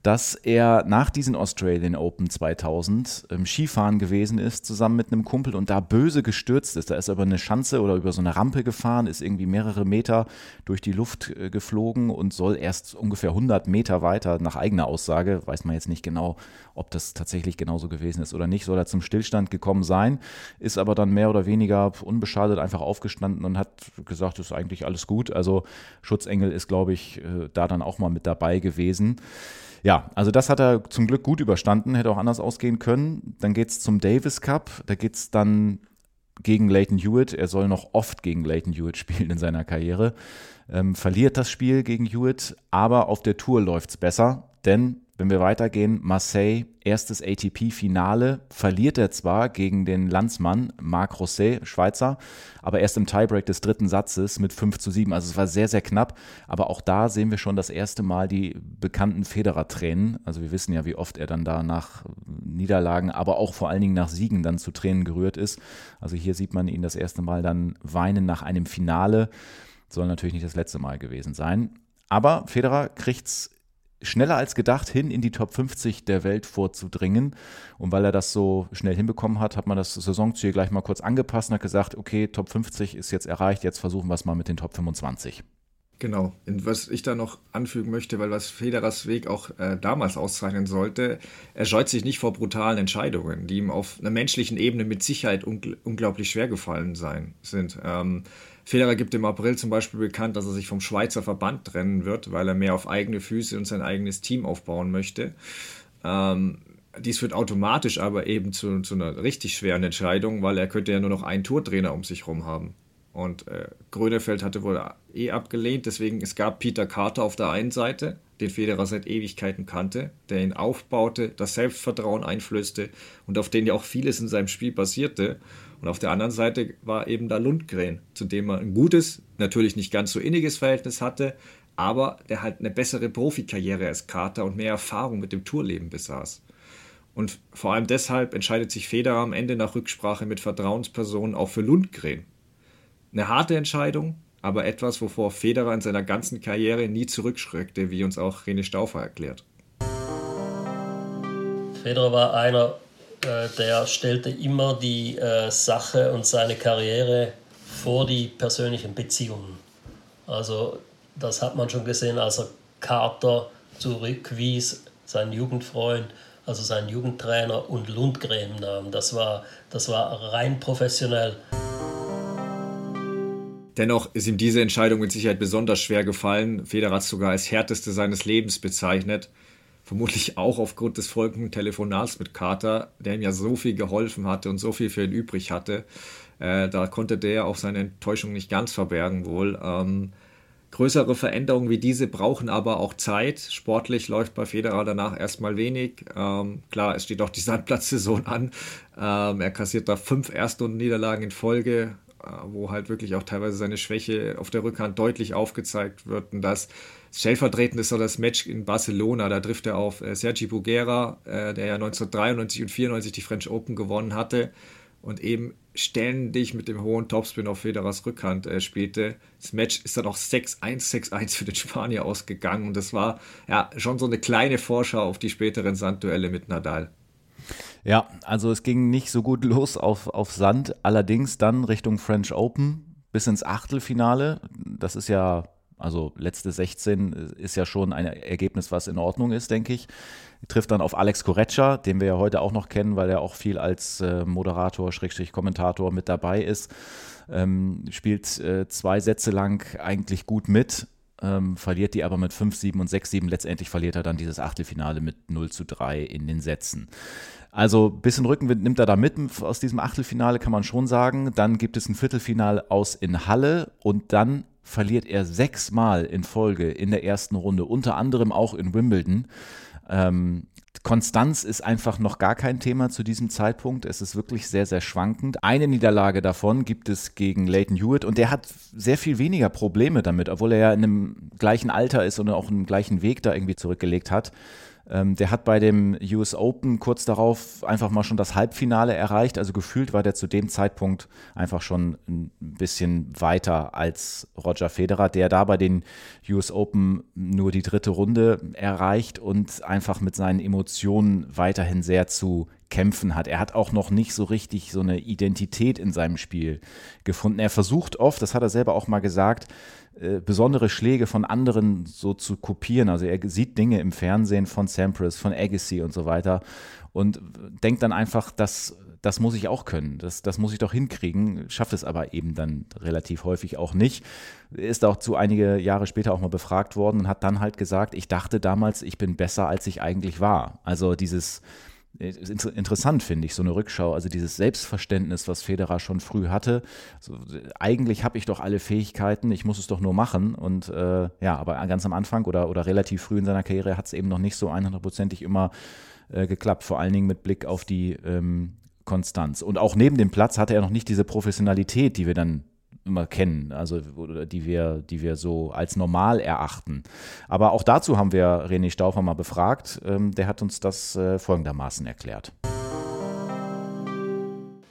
dass er nach diesen Australian Open 2000 ähm, Skifahren gewesen ist, zusammen mit einem Kumpel und da böse gestürzt ist. Da ist er über eine Schanze oder über so eine Rampe gefahren, ist irgendwie mehrere Meter durch die Luft äh, geflogen und soll erst ungefähr 100 Meter weiter, nach eigener Aussage, weiß man jetzt nicht genau, ob das tatsächlich genauso gewesen ist oder nicht, soll er zum Stillstand gekommen sein, ist aber dann mehr oder weniger unbeschadet einfach aufgestanden und hat gesagt, es ist eigentlich alles gut. Also Schutzengel ist, glaube ich, äh, da dann auch mal mit dabei gewesen. Ja, also das hat er zum Glück gut überstanden, hätte auch anders ausgehen können. Dann geht es zum Davis Cup, da geht es dann gegen Leighton Hewitt. Er soll noch oft gegen Leighton Hewitt spielen in seiner Karriere. Ähm, verliert das Spiel gegen Hewitt, aber auf der Tour läuft es besser, denn wenn wir weitergehen, Marseille, erstes ATP-Finale, verliert er zwar gegen den Landsmann Marc Rosset, Schweizer, aber erst im Tiebreak des dritten Satzes mit 5 zu 7. Also es war sehr, sehr knapp. Aber auch da sehen wir schon das erste Mal die bekannten Federer-Tränen. Also wir wissen ja, wie oft er dann da nach Niederlagen, aber auch vor allen Dingen nach Siegen dann zu Tränen gerührt ist. Also hier sieht man ihn das erste Mal dann weinen nach einem Finale. Soll natürlich nicht das letzte Mal gewesen sein. Aber Federer kriegt es schneller als gedacht hin in die Top 50 der Welt vorzudringen. Und weil er das so schnell hinbekommen hat, hat man das Saisonziel gleich mal kurz angepasst und hat gesagt, okay, Top 50 ist jetzt erreicht, jetzt versuchen wir es mal mit den Top 25. Genau. Und was ich da noch anfügen möchte, weil was Federers Weg auch äh, damals auszeichnen sollte, er scheut sich nicht vor brutalen Entscheidungen, die ihm auf einer menschlichen Ebene mit Sicherheit ungl unglaublich schwer gefallen sein, sind. Ähm, Federer gibt im April zum Beispiel bekannt, dass er sich vom Schweizer Verband trennen wird, weil er mehr auf eigene Füße und sein eigenes Team aufbauen möchte. Ähm, dies führt automatisch aber eben zu, zu, einer richtig schweren Entscheidung, weil er könnte ja nur noch einen Tourtrainer um sich herum haben. Und äh, Grönefeld hatte wohl eh abgelehnt, deswegen es gab Peter Carter auf der einen Seite, den Federer seit Ewigkeiten kannte, der ihn aufbaute, das Selbstvertrauen einflößte und auf den ja auch vieles in seinem Spiel basierte. Und auf der anderen Seite war eben da Lundgren, zu dem er ein gutes, natürlich nicht ganz so inniges Verhältnis hatte, aber der halt eine bessere Profikarriere als Carter und mehr Erfahrung mit dem Tourleben besaß. Und vor allem deshalb entscheidet sich Federer am Ende nach Rücksprache mit Vertrauenspersonen auch für Lundgren. Eine harte Entscheidung, aber etwas, wovor Federer in seiner ganzen Karriere nie zurückschreckte, wie uns auch René Stauffer erklärt. Federer war einer äh, der stellte immer die äh, Sache und seine Karriere vor die persönlichen Beziehungen. Also das hat man schon gesehen, als er Carter zurückwies, sein Jugendfreund, also sein Jugendtrainer und Lundgren nahm. Das war, das war rein professionell. Dennoch ist ihm diese Entscheidung mit Sicherheit besonders schwer gefallen. Federer hat sogar als härteste seines Lebens bezeichnet vermutlich auch aufgrund des folgenden Telefonats mit Carter, der ihm ja so viel geholfen hatte und so viel für ihn übrig hatte. Äh, da konnte der auch seine Enttäuschung nicht ganz verbergen wohl. Ähm, größere Veränderungen wie diese brauchen aber auch Zeit. Sportlich läuft bei Federer danach erstmal wenig. Ähm, klar, es steht auch die Sandplatzsaison an. Ähm, er kassiert da fünf Erstrundenniederlagen in Folge wo halt wirklich auch teilweise seine Schwäche auf der Rückhand deutlich aufgezeigt wird. Und das stellvertretend ist das Match in Barcelona. Da trifft er auf äh, Sergi Buguera, äh, der ja 1993 und 94 die French Open gewonnen hatte und eben ständig mit dem hohen Topspin auf Federers Rückhand äh, spielte. Das Match ist dann auch 6-1, 6-1 für den Spanier ausgegangen und das war ja schon so eine kleine Vorschau auf die späteren Sandduelle mit Nadal. Ja, also es ging nicht so gut los auf, auf Sand, allerdings dann Richtung French Open bis ins Achtelfinale. Das ist ja, also letzte 16 ist ja schon ein Ergebnis, was in Ordnung ist, denke ich trifft dann auf Alex Korecza, den wir ja heute auch noch kennen, weil er auch viel als äh, Moderator, Schrägstrich Kommentator mit dabei ist. Ähm, spielt äh, zwei Sätze lang eigentlich gut mit, ähm, verliert die aber mit 5-7 und 6-7. Letztendlich verliert er dann dieses Achtelfinale mit 0 zu 3 in den Sätzen. Also ein bisschen Rückenwind nimmt er da mit aus diesem Achtelfinale, kann man schon sagen. Dann gibt es ein Viertelfinale aus in Halle und dann verliert er sechsmal in Folge in der ersten Runde, unter anderem auch in Wimbledon. Ähm, Konstanz ist einfach noch gar kein Thema zu diesem Zeitpunkt. Es ist wirklich sehr, sehr schwankend. Eine Niederlage davon gibt es gegen Leighton Hewitt und der hat sehr viel weniger Probleme damit, obwohl er ja in einem gleichen Alter ist und auch einen gleichen Weg da irgendwie zurückgelegt hat. Ähm, der hat bei dem US Open kurz darauf einfach mal schon das Halbfinale erreicht. Also gefühlt war der zu dem Zeitpunkt einfach schon ein bisschen weiter als Roger Federer, der da bei den US Open nur die dritte Runde erreicht und einfach mit seinen Emotionen weiterhin sehr zu kämpfen hat. Er hat auch noch nicht so richtig so eine Identität in seinem Spiel gefunden. Er versucht oft, das hat er selber auch mal gesagt, äh, besondere Schläge von anderen so zu kopieren. Also er sieht Dinge im Fernsehen von Sampras, von Agassi und so weiter und denkt dann einfach, das, das muss ich auch können, das, das muss ich doch hinkriegen, schafft es aber eben dann relativ häufig auch nicht. Ist auch zu einige Jahre später auch mal befragt worden und hat dann halt gesagt, ich dachte damals, ich bin besser, als ich eigentlich war. Also dieses interessant, finde ich, so eine Rückschau. Also dieses Selbstverständnis, was Federer schon früh hatte. So, eigentlich habe ich doch alle Fähigkeiten, ich muss es doch nur machen. Und äh, ja, aber ganz am Anfang oder, oder relativ früh in seiner Karriere hat es eben noch nicht so 100%ig immer äh, geklappt. Vor allen Dingen mit Blick auf die ähm, Konstanz. Und auch neben dem Platz hatte er noch nicht diese Professionalität, die wir dann immer kennen, also die wir, die wir so als normal erachten. Aber auch dazu haben wir René Stauffer mal befragt. Ähm, der hat uns das äh, folgendermaßen erklärt.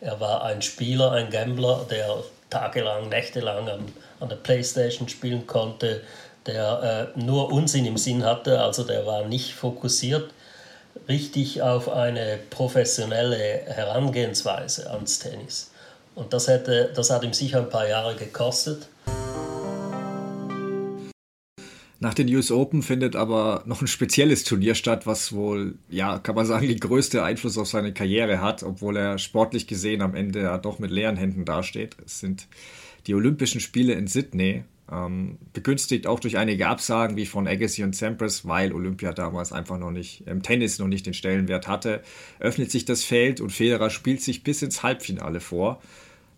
Er war ein Spieler, ein Gambler, der tagelang, nächtelang an, an der Playstation spielen konnte, der äh, nur Unsinn im Sinn hatte, also der war nicht fokussiert richtig auf eine professionelle Herangehensweise ans Tennis. Und das, hätte, das hat ihm sicher ein paar Jahre gekostet. Nach den US Open findet aber noch ein spezielles Turnier statt, was wohl, ja, kann man sagen, den größten Einfluss auf seine Karriere hat, obwohl er sportlich gesehen am Ende ja doch mit leeren Händen dasteht. Es sind die Olympischen Spiele in Sydney ähm, begünstigt auch durch einige Absagen wie von Agassi und Sampras, weil Olympia damals einfach noch nicht im Tennis noch nicht den Stellenwert hatte, öffnet sich das Feld und Federer spielt sich bis ins Halbfinale vor.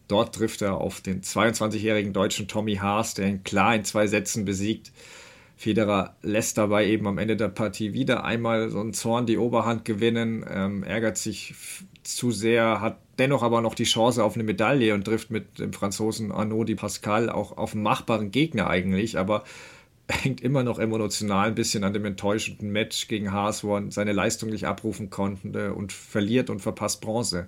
Dort trifft er auf den 22-jährigen deutschen Tommy Haas, der ihn klar in zwei Sätzen besiegt. Federer lässt dabei eben am Ende der Partie wieder einmal so einen Zorn die Oberhand gewinnen, ähm, ärgert sich zu sehr, hat dennoch aber noch die Chance auf eine Medaille und trifft mit dem Franzosen Arnaud Di Pascal auch auf einen machbaren Gegner eigentlich, aber hängt immer noch emotional ein bisschen an dem enttäuschenden Match gegen Haas, wo er seine Leistung nicht abrufen konnte und verliert und verpasst Bronze.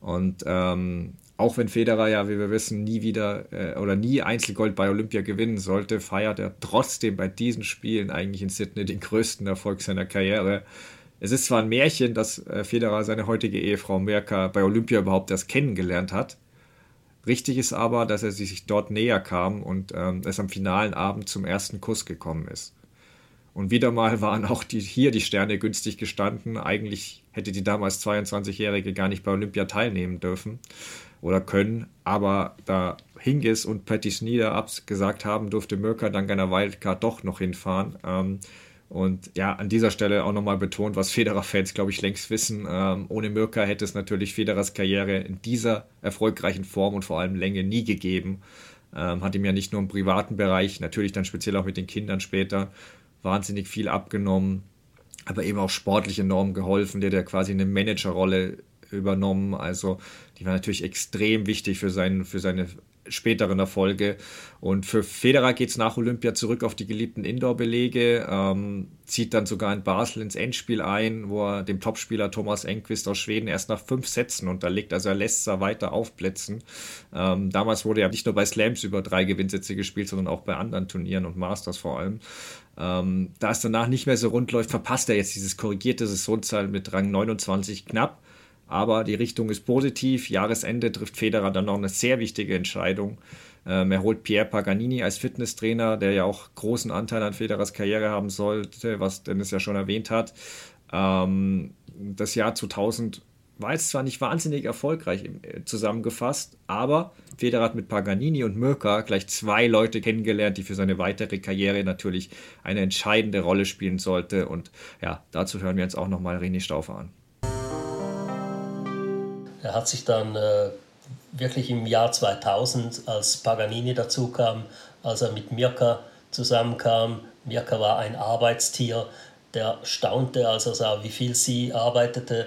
Und ähm, auch wenn Federer ja, wie wir wissen, nie wieder äh, oder nie Einzelgold bei Olympia gewinnen sollte, feiert er trotzdem bei diesen Spielen eigentlich in Sydney den größten Erfolg seiner Karriere. Es ist zwar ein Märchen, dass äh, Federer seine heutige Ehefrau Merka bei Olympia überhaupt erst kennengelernt hat. Richtig ist aber, dass er sich dort näher kam und ähm, es am finalen Abend zum ersten Kuss gekommen ist. Und wieder mal waren auch die, hier die Sterne günstig gestanden. Eigentlich hätte die damals 22-Jährige gar nicht bei Olympia teilnehmen dürfen oder können. Aber da Hingis und Patty Sneeder abgesagt haben, durfte Mirka dank einer Wildcard doch noch hinfahren. Ähm, und ja, an dieser Stelle auch nochmal betont, was Federer-Fans, glaube ich, längst wissen. Ähm, ohne Mirka hätte es natürlich Federers Karriere in dieser erfolgreichen Form und vor allem Länge nie gegeben. Ähm, hat ihm ja nicht nur im privaten Bereich, natürlich dann speziell auch mit den Kindern später, wahnsinnig viel abgenommen, aber eben auch sportlich enorm geholfen, der der quasi eine Managerrolle übernommen. Also die war natürlich extrem wichtig für, sein, für seine späteren Erfolge. Und für Federer geht es nach Olympia zurück auf die geliebten Indoor-Belege, ähm, zieht dann sogar in Basel ins Endspiel ein, wo er dem Topspieler Thomas Enquist aus Schweden erst nach fünf Sätzen unterliegt. Also er lässt es weiter aufblitzen. Ähm, damals wurde ja nicht nur bei Slams über drei Gewinnsätze gespielt, sondern auch bei anderen Turnieren und Masters vor allem. Ähm, da es danach nicht mehr so rund läuft, verpasst er jetzt dieses korrigierte Saisonzahl mit Rang 29 knapp. Aber die Richtung ist positiv. Jahresende trifft Federer dann noch eine sehr wichtige Entscheidung. Ähm, er holt Pierre Paganini als Fitnesstrainer, der ja auch großen Anteil an Federers Karriere haben sollte, was Dennis ja schon erwähnt hat. Ähm, das Jahr 2000 war jetzt zwar nicht wahnsinnig erfolgreich äh, zusammengefasst, aber Federer hat mit Paganini und Mirka gleich zwei Leute kennengelernt, die für seine weitere Karriere natürlich eine entscheidende Rolle spielen sollte. Und ja, dazu hören wir uns auch nochmal René Stauffer an. Er hat sich dann äh, wirklich im Jahr 2000, als Paganini dazu kam, als er mit Mirka zusammenkam, Mirka war ein Arbeitstier, der staunte, als er sah, wie viel sie arbeitete.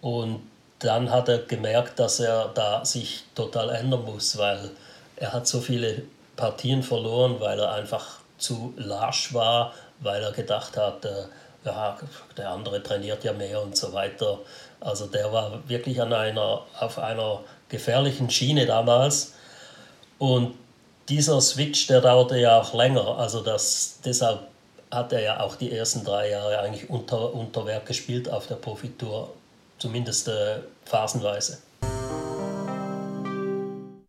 Und dann hat er gemerkt, dass er da sich total ändern muss, weil er hat so viele Partien verloren, weil er einfach zu lasch war, weil er gedacht hat, äh, ja, der andere trainiert ja mehr und so weiter. Also der war wirklich an einer, auf einer gefährlichen Schiene damals. Und dieser Switch, der dauerte ja auch länger. Also das, deshalb hat er ja auch die ersten drei Jahre eigentlich unter, unter Werk gespielt auf der Profitour, zumindest äh, phasenweise.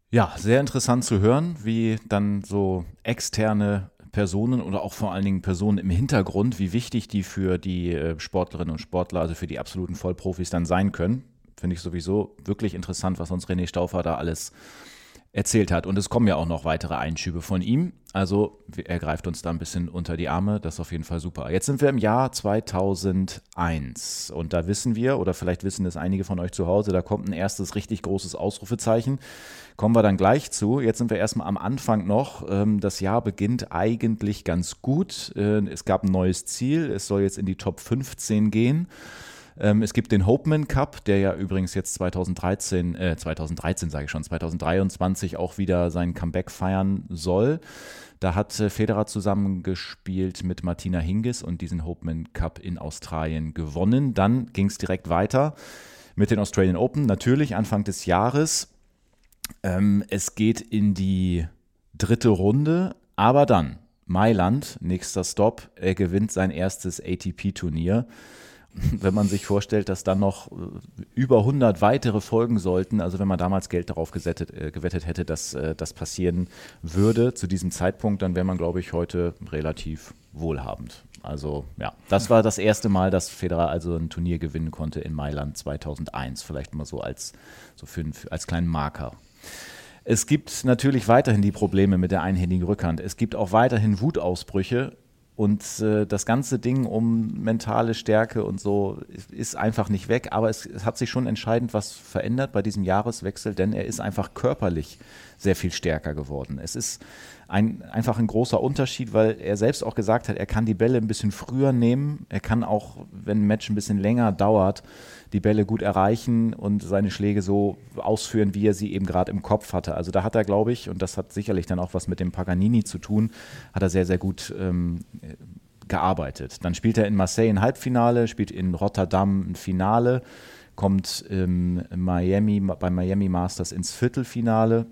Ja, sehr interessant zu hören, wie dann so externe Personen oder auch vor allen Dingen Personen im Hintergrund, wie wichtig die für die äh, Sportlerinnen und Sportler, also für die absoluten Vollprofis dann sein können. Finde ich sowieso wirklich interessant, was uns René Stauffer da alles erzählt hat. Und es kommen ja auch noch weitere Einschübe von ihm. Also er greift uns da ein bisschen unter die Arme. Das ist auf jeden Fall super. Jetzt sind wir im Jahr 2001 und da wissen wir, oder vielleicht wissen es einige von euch zu Hause, da kommt ein erstes richtig großes Ausrufezeichen. Kommen wir dann gleich zu. Jetzt sind wir erstmal am Anfang noch. Ähm, das Jahr beginnt eigentlich ganz gut. Äh, es gab ein neues Ziel. Es soll jetzt in die Top 15 gehen. Ähm, es gibt den Hopeman Cup, der ja übrigens jetzt 2013, äh, 2013 sage ich schon, 2023 auch wieder sein Comeback feiern soll. Da hat äh, Federer zusammengespielt mit Martina Hingis und diesen Hopeman Cup in Australien gewonnen. Dann ging es direkt weiter mit den Australian Open, natürlich Anfang des Jahres. Ähm, es geht in die dritte Runde, aber dann Mailand, nächster Stop. Er gewinnt sein erstes ATP-Turnier wenn man sich vorstellt, dass dann noch äh, über 100 weitere folgen sollten, also wenn man damals Geld darauf gesettet, äh, gewettet hätte, dass äh, das passieren würde zu diesem Zeitpunkt, dann wäre man, glaube ich, heute relativ wohlhabend. Also ja, das war das erste Mal, dass Federer also ein Turnier gewinnen konnte in Mailand 2001. Vielleicht mal so als, so für, als kleinen Marker. Es gibt natürlich weiterhin die Probleme mit der einhändigen Rückhand. Es gibt auch weiterhin Wutausbrüche und äh, das ganze Ding um mentale Stärke und so ist einfach nicht weg. Aber es, es, hat sich schon entscheidend was verändert bei diesem Jahreswechsel, denn er ist einfach körperlich sehr viel stärker geworden. Es ist ein, einfach ein großer Unterschied, weil er selbst auch gesagt hat, er kann die Bälle ein bisschen früher nehmen. Er kann auch, wenn ein Match ein bisschen länger dauert, die Bälle gut erreichen und seine Schläge so ausführen, wie er sie eben gerade im Kopf hatte. Also da hat er, glaube ich, und das hat sicherlich dann auch was mit dem Paganini zu tun, hat er sehr, sehr gut ähm, gearbeitet. Dann spielt er in Marseille ein Halbfinale, spielt in Rotterdam ein Finale, kommt ähm, Miami, bei Miami Masters ins Viertelfinale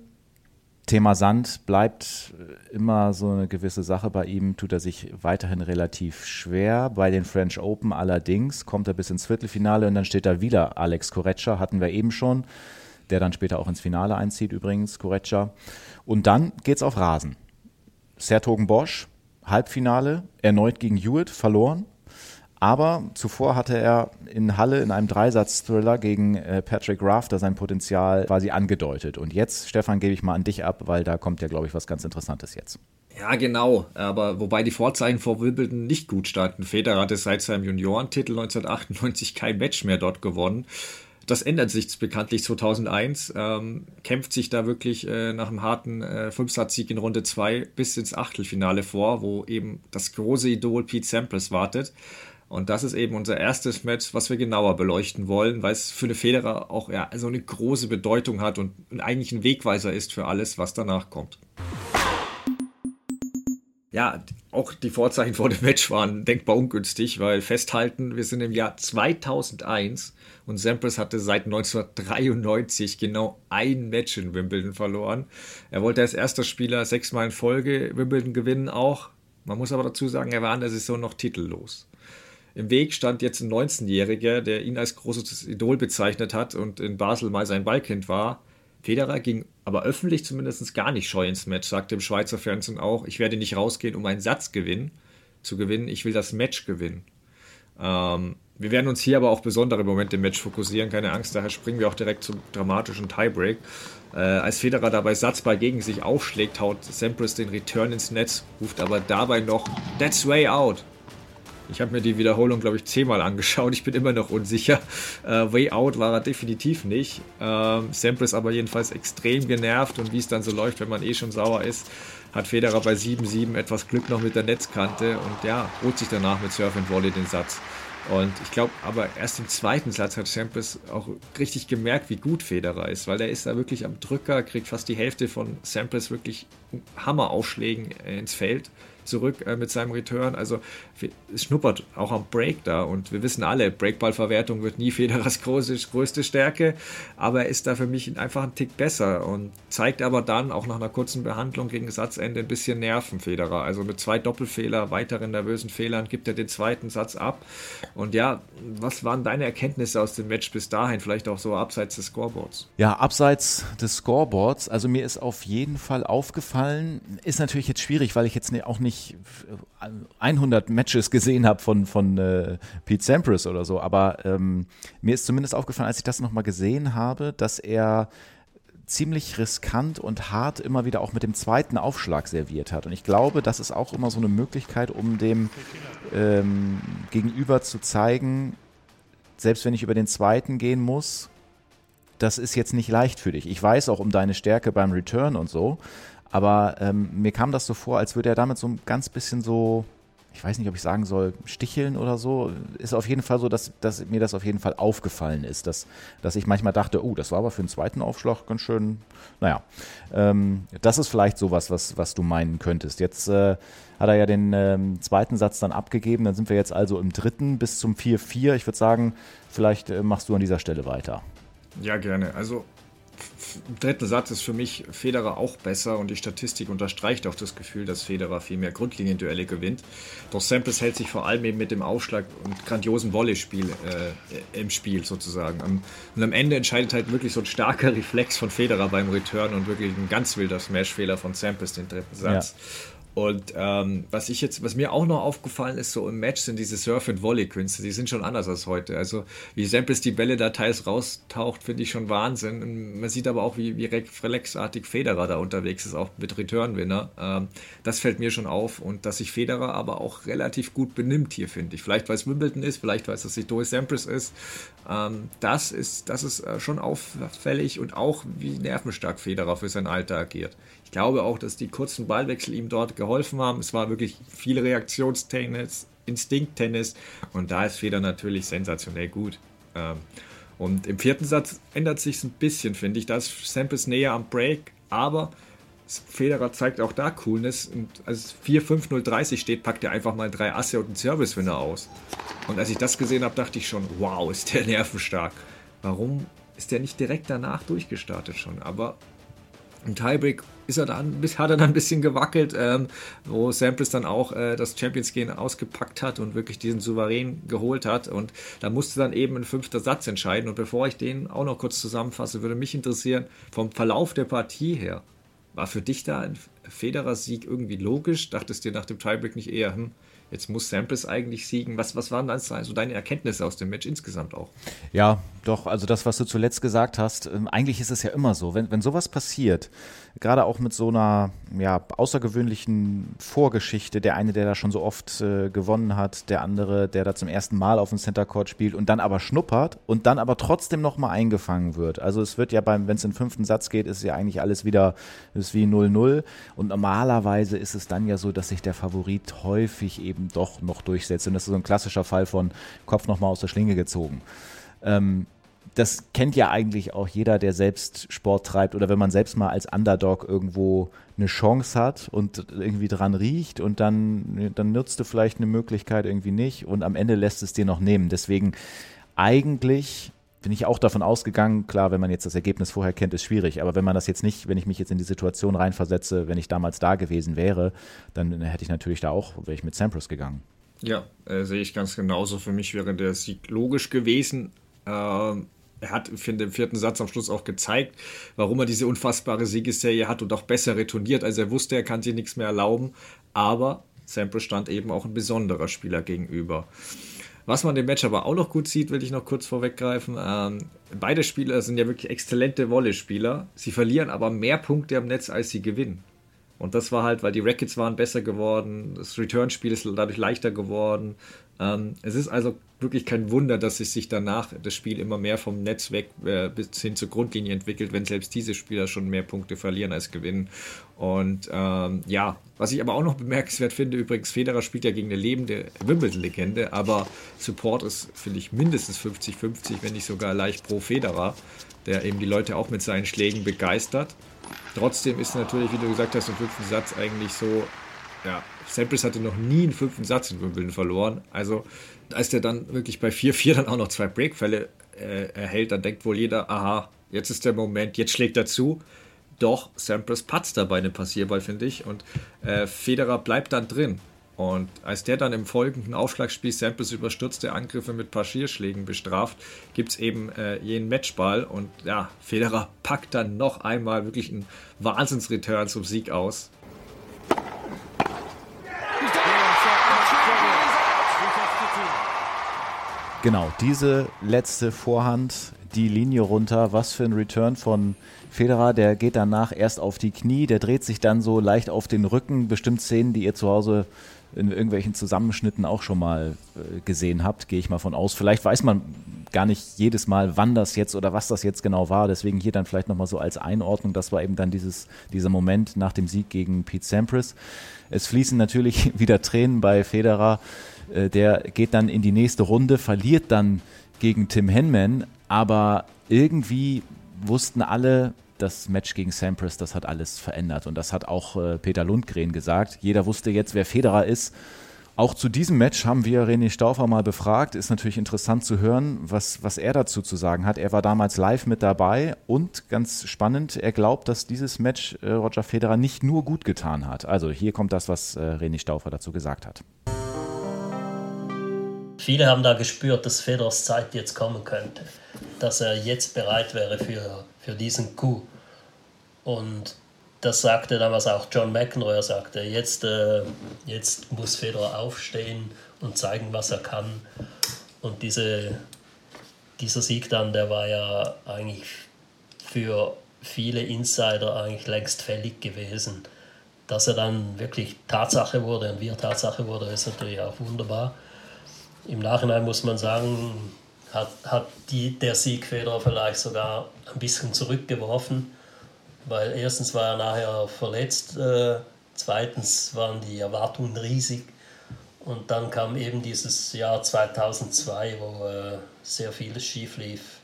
Thema Sand bleibt äh, immer so eine gewisse Sache bei ihm, tut er sich weiterhin relativ schwer. Bei den French Open allerdings kommt er bis ins Viertelfinale und dann steht da wieder Alex Correccia, hatten wir eben schon, der dann später auch ins Finale einzieht übrigens, Correccia. Und dann geht's auf Rasen. Sertogen Bosch, Halbfinale, erneut gegen Hewitt, verloren. Aber zuvor hatte er in Halle in einem Dreisatz-Thriller gegen äh, Patrick Rafter sein Potenzial quasi angedeutet. Und jetzt, Stefan, gebe ich mal an dich ab, weil da kommt ja, glaube ich, was ganz Interessantes jetzt. Ja, genau. Aber wobei die Vorzeichen vor Wimbledon nicht gut standen. Federer hatte seit seinem Juniorentitel 1998 kein Match mehr dort gewonnen. Das ändert sich bekanntlich 2001. Ähm, kämpft sich da wirklich äh, nach einem harten äh, Fünfsatzsieg in Runde 2 bis ins Achtelfinale vor, wo eben das große Idol Pete Sampras wartet. Und das ist eben unser erstes Match, was wir genauer beleuchten wollen, weil es für eine Federer auch ja, so eine große Bedeutung hat und eigentlich ein Wegweiser ist für alles, was danach kommt. Ja, auch die Vorzeichen vor dem Match waren denkbar ungünstig, weil festhalten, wir sind im Jahr 2001 und Sampras hatte seit 1993 genau ein Match in Wimbledon verloren. Er wollte als erster Spieler sechsmal in Folge Wimbledon gewinnen auch. Man muss aber dazu sagen, er war in der Saison noch titellos. Im Weg stand jetzt ein 19-Jähriger, der ihn als großes Idol bezeichnet hat und in Basel mal sein Ballkind war. Federer ging aber öffentlich zumindest gar nicht scheu ins Match, sagte im Schweizer Fernsehen auch, ich werde nicht rausgehen, um einen Satzgewinn zu gewinnen, ich will das Match gewinnen. Ähm, wir werden uns hier aber auf besondere Momente im Match fokussieren, keine Angst, daher springen wir auch direkt zum dramatischen Tiebreak. Äh, als Federer dabei Satzball gegen sich aufschlägt, haut Sampras den Return ins Netz, ruft aber dabei noch That's way out. Ich habe mir die Wiederholung, glaube ich, zehnmal angeschaut. Ich bin immer noch unsicher. Äh, way out war er definitiv nicht. Ähm, Sampras aber jedenfalls extrem genervt und wie es dann so läuft, wenn man eh schon sauer ist, hat Federer bei 7-7 etwas Glück noch mit der Netzkante und ja, holt sich danach mit Surf and Volley den Satz. Und ich glaube, aber erst im zweiten Satz hat Sampras auch richtig gemerkt, wie gut Federer ist, weil er ist da wirklich am Drücker, kriegt fast die Hälfte von Sampras wirklich Hammeraufschlägen ins Feld zurück äh, mit seinem Return. Also es schnuppert auch am Break da und wir wissen alle, Breakballverwertung wird nie Federers große, größte Stärke, aber er ist da für mich einfach ein Tick besser und zeigt aber dann auch nach einer kurzen Behandlung gegen Satzende ein bisschen Nerven Federer. Also mit zwei Doppelfehler, weiteren nervösen Fehlern gibt er den zweiten Satz ab. Und ja, was waren deine Erkenntnisse aus dem Match bis dahin? Vielleicht auch so abseits des Scoreboards? Ja, abseits des Scoreboards. Also mir ist auf jeden Fall aufgefallen, ist natürlich jetzt schwierig, weil ich jetzt ne, auch nicht nicht 100 Matches gesehen habe von, von äh, Pete Sampras oder so, aber ähm, mir ist zumindest aufgefallen, als ich das nochmal gesehen habe, dass er ziemlich riskant und hart immer wieder auch mit dem zweiten Aufschlag serviert hat. Und ich glaube, das ist auch immer so eine Möglichkeit, um dem ähm, Gegenüber zu zeigen, selbst wenn ich über den zweiten gehen muss, das ist jetzt nicht leicht für dich. Ich weiß auch um deine Stärke beim Return und so, aber ähm, mir kam das so vor, als würde er damit so ein ganz bisschen so, ich weiß nicht, ob ich sagen soll, sticheln oder so. Ist auf jeden Fall so, dass, dass mir das auf jeden Fall aufgefallen ist, dass, dass ich manchmal dachte, oh, das war aber für einen zweiten Aufschlag ganz schön. Naja, ähm, das ist vielleicht sowas, was, was du meinen könntest. Jetzt äh, hat er ja den ähm, zweiten Satz dann abgegeben, dann sind wir jetzt also im dritten bis zum 4-4. Ich würde sagen, vielleicht äh, machst du an dieser Stelle weiter. Ja, gerne. Also im dritten Satz ist für mich Federer auch besser und die Statistik unterstreicht auch das Gefühl, dass Federer viel mehr Grundlinienduelle gewinnt. Doch Samples hält sich vor allem eben mit dem Aufschlag und grandiosen Volleyspiel äh, im Spiel sozusagen. Und am Ende entscheidet halt wirklich so ein starker Reflex von Federer beim Return und wirklich ein ganz wilder Smash-Fehler von Samples den dritten Satz. Ja. Und ähm, was ich jetzt, was mir auch noch aufgefallen ist, so im Match sind diese Surf- and Volley-Künste, die sind schon anders als heute. Also wie Samples die Bälle da teils raustaucht, finde ich schon Wahnsinn. Und man sieht aber auch, wie, wie reflexartig Federer da unterwegs ist, auch mit Return-Winner. Ähm, das fällt mir schon auf. Und dass sich Federer aber auch relativ gut benimmt hier, finde ich. Vielleicht, weil es Wimbledon ist, vielleicht, weil es das Doe Sampras ist. Ähm, das ist, das ist äh, schon auffällig und auch, wie nervenstark Federer für sein Alter agiert. Ich glaube auch, dass die kurzen Ballwechsel ihm dort geholfen haben. Es war wirklich viel Reaktionstennis, Instinkttennis und da ist Feder natürlich sensationell gut. Ähm, und im vierten Satz ändert sich ein bisschen, finde ich. Da ist Samples näher am Break, aber Federer zeigt auch da Coolness. Und als 4-5-0-30 steht, packt er einfach mal drei Asse und einen Service-Winner aus. Und als ich das gesehen habe, dachte ich schon, wow, ist der nervenstark. Warum ist der nicht direkt danach durchgestartet schon? Aber im Tiebreak ist er dann, hat er dann ein bisschen gewackelt, ähm, wo Samples dann auch äh, das Champions Game ausgepackt hat und wirklich diesen Souverän geholt hat. Und da musste dann eben ein fünfter Satz entscheiden. Und bevor ich den auch noch kurz zusammenfasse, würde mich interessieren, vom Verlauf der Partie her, war für dich da ein Federer-Sieg irgendwie logisch? Dachtest du dir nach dem Tiebreak nicht eher, hm, jetzt muss Samples eigentlich siegen. Was, was waren dann so deine Erkenntnisse aus dem Match insgesamt auch? Ja, Doch, also das, was du zuletzt gesagt hast, ähm, eigentlich ist es ja immer so, wenn, wenn sowas passiert, gerade auch mit so einer ja, außergewöhnlichen Vorgeschichte, der eine, der da schon so oft äh, gewonnen hat, der andere, der da zum ersten Mal auf dem Center Court spielt und dann aber schnuppert und dann aber trotzdem nochmal eingefangen wird. Also es wird ja beim, wenn es in den fünften Satz geht, ist ja eigentlich alles wieder, ist wie 0-0 und normalerweise ist es dann ja so, dass sich der Favorit häufig eben doch noch durchsetzt und das ist so ein klassischer Fall von Kopf nochmal aus der Schlinge gezogen. Ähm, das kennt ja eigentlich auch jeder, der selbst Sport treibt oder wenn man selbst mal als Underdog irgendwo eine Chance hat und irgendwie dran riecht und dann, dann nutzt du vielleicht eine Möglichkeit irgendwie nicht und am Ende lässt es dir noch nehmen. Deswegen eigentlich bin ich auch davon ausgegangen, klar, wenn man jetzt das Ergebnis vorher kennt, ist schwierig, aber wenn man das jetzt nicht, wenn ich mich jetzt in die Situation reinversetze, wenn ich damals da gewesen wäre, dann hätte ich natürlich da auch, wäre ich mit Sampras gegangen. Ja, äh, sehe ich ganz genauso. Für mich wäre der Sieg logisch gewesen. Ähm, er hat, finde im vierten Satz am Schluss auch gezeigt, warum er diese unfassbare Siegesserie hat und auch besser retourniert, als er wusste, er kann sich nichts mehr erlauben. Aber Sampras stand eben auch ein besonderer Spieler gegenüber. Was man dem Match aber auch noch gut sieht, will ich noch kurz vorweggreifen. Ähm, beide Spieler sind ja wirklich exzellente Volleyspieler. Sie verlieren aber mehr Punkte am Netz, als sie gewinnen. Und das war halt, weil die Rackets waren besser geworden, das Return-Spiel ist dadurch leichter geworden. Ähm, es ist also wirklich kein Wunder, dass sich danach das Spiel immer mehr vom Netz weg äh, bis hin zur Grundlinie entwickelt, wenn selbst diese Spieler schon mehr Punkte verlieren als gewinnen. Und ähm, ja, was ich aber auch noch bemerkenswert finde, übrigens, Federer spielt ja gegen eine lebende Wimbledon-Legende, aber Support ist, finde ich, mindestens 50-50, wenn nicht sogar leicht pro Federer, der eben die Leute auch mit seinen Schlägen begeistert. Trotzdem ist natürlich, wie du gesagt hast, im fünften Satz eigentlich so, ja, Sampras hatte noch nie einen fünften Satz in Wimbledon verloren. Also, als der dann wirklich bei 4-4 dann auch noch zwei Breakfälle äh, erhält, dann denkt wohl jeder, aha, jetzt ist der Moment, jetzt schlägt er zu. Doch Sampras patzt dabei einen Passierball, finde ich. Und äh, Federer bleibt dann drin. Und als der dann im folgenden Aufschlagspiel Samples überstürzte Angriffe mit Passierschlägen bestraft, gibt es eben äh, jenen Matchball und ja, Federer packt dann noch einmal wirklich einen Wahnsinnsreturn zum Sieg aus. Genau, diese letzte Vorhand, die Linie runter, was für ein Return von Federer, der geht danach erst auf die Knie, der dreht sich dann so leicht auf den Rücken, bestimmt Szenen, die ihr zu Hause in irgendwelchen Zusammenschnitten auch schon mal äh, gesehen habt, gehe ich mal von aus. Vielleicht weiß man gar nicht jedes Mal, wann das jetzt oder was das jetzt genau war. Deswegen hier dann vielleicht nochmal so als Einordnung. Das war eben dann dieses, dieser Moment nach dem Sieg gegen Pete Sampras. Es fließen natürlich wieder Tränen bei Federer. Äh, der geht dann in die nächste Runde, verliert dann gegen Tim Henman. Aber irgendwie wussten alle, das Match gegen Sampras, das hat alles verändert. Und das hat auch äh, Peter Lundgren gesagt. Jeder wusste jetzt, wer Federer ist. Auch zu diesem Match haben wir René Stauffer mal befragt. Ist natürlich interessant zu hören, was, was er dazu zu sagen hat. Er war damals live mit dabei und ganz spannend, er glaubt, dass dieses Match äh, Roger Federer nicht nur gut getan hat. Also hier kommt das, was äh, René Stauffer dazu gesagt hat. Viele haben da gespürt, dass Federers Zeit jetzt kommen könnte, dass er jetzt bereit wäre für, für diesen Coup. Und das sagte damals auch John McEnroe, er sagte, jetzt, äh, jetzt muss Federer aufstehen und zeigen, was er kann. Und diese, dieser Sieg dann, der war ja eigentlich für viele Insider eigentlich längst fällig gewesen. Dass er dann wirklich Tatsache wurde und wir Tatsache wurde, ist natürlich auch wunderbar. Im Nachhinein muss man sagen, hat, hat die, der Sieg Federer vielleicht sogar ein bisschen zurückgeworfen, weil erstens war er nachher verletzt, äh, zweitens waren die Erwartungen riesig und dann kam eben dieses Jahr 2002, wo äh, sehr vieles schief lief.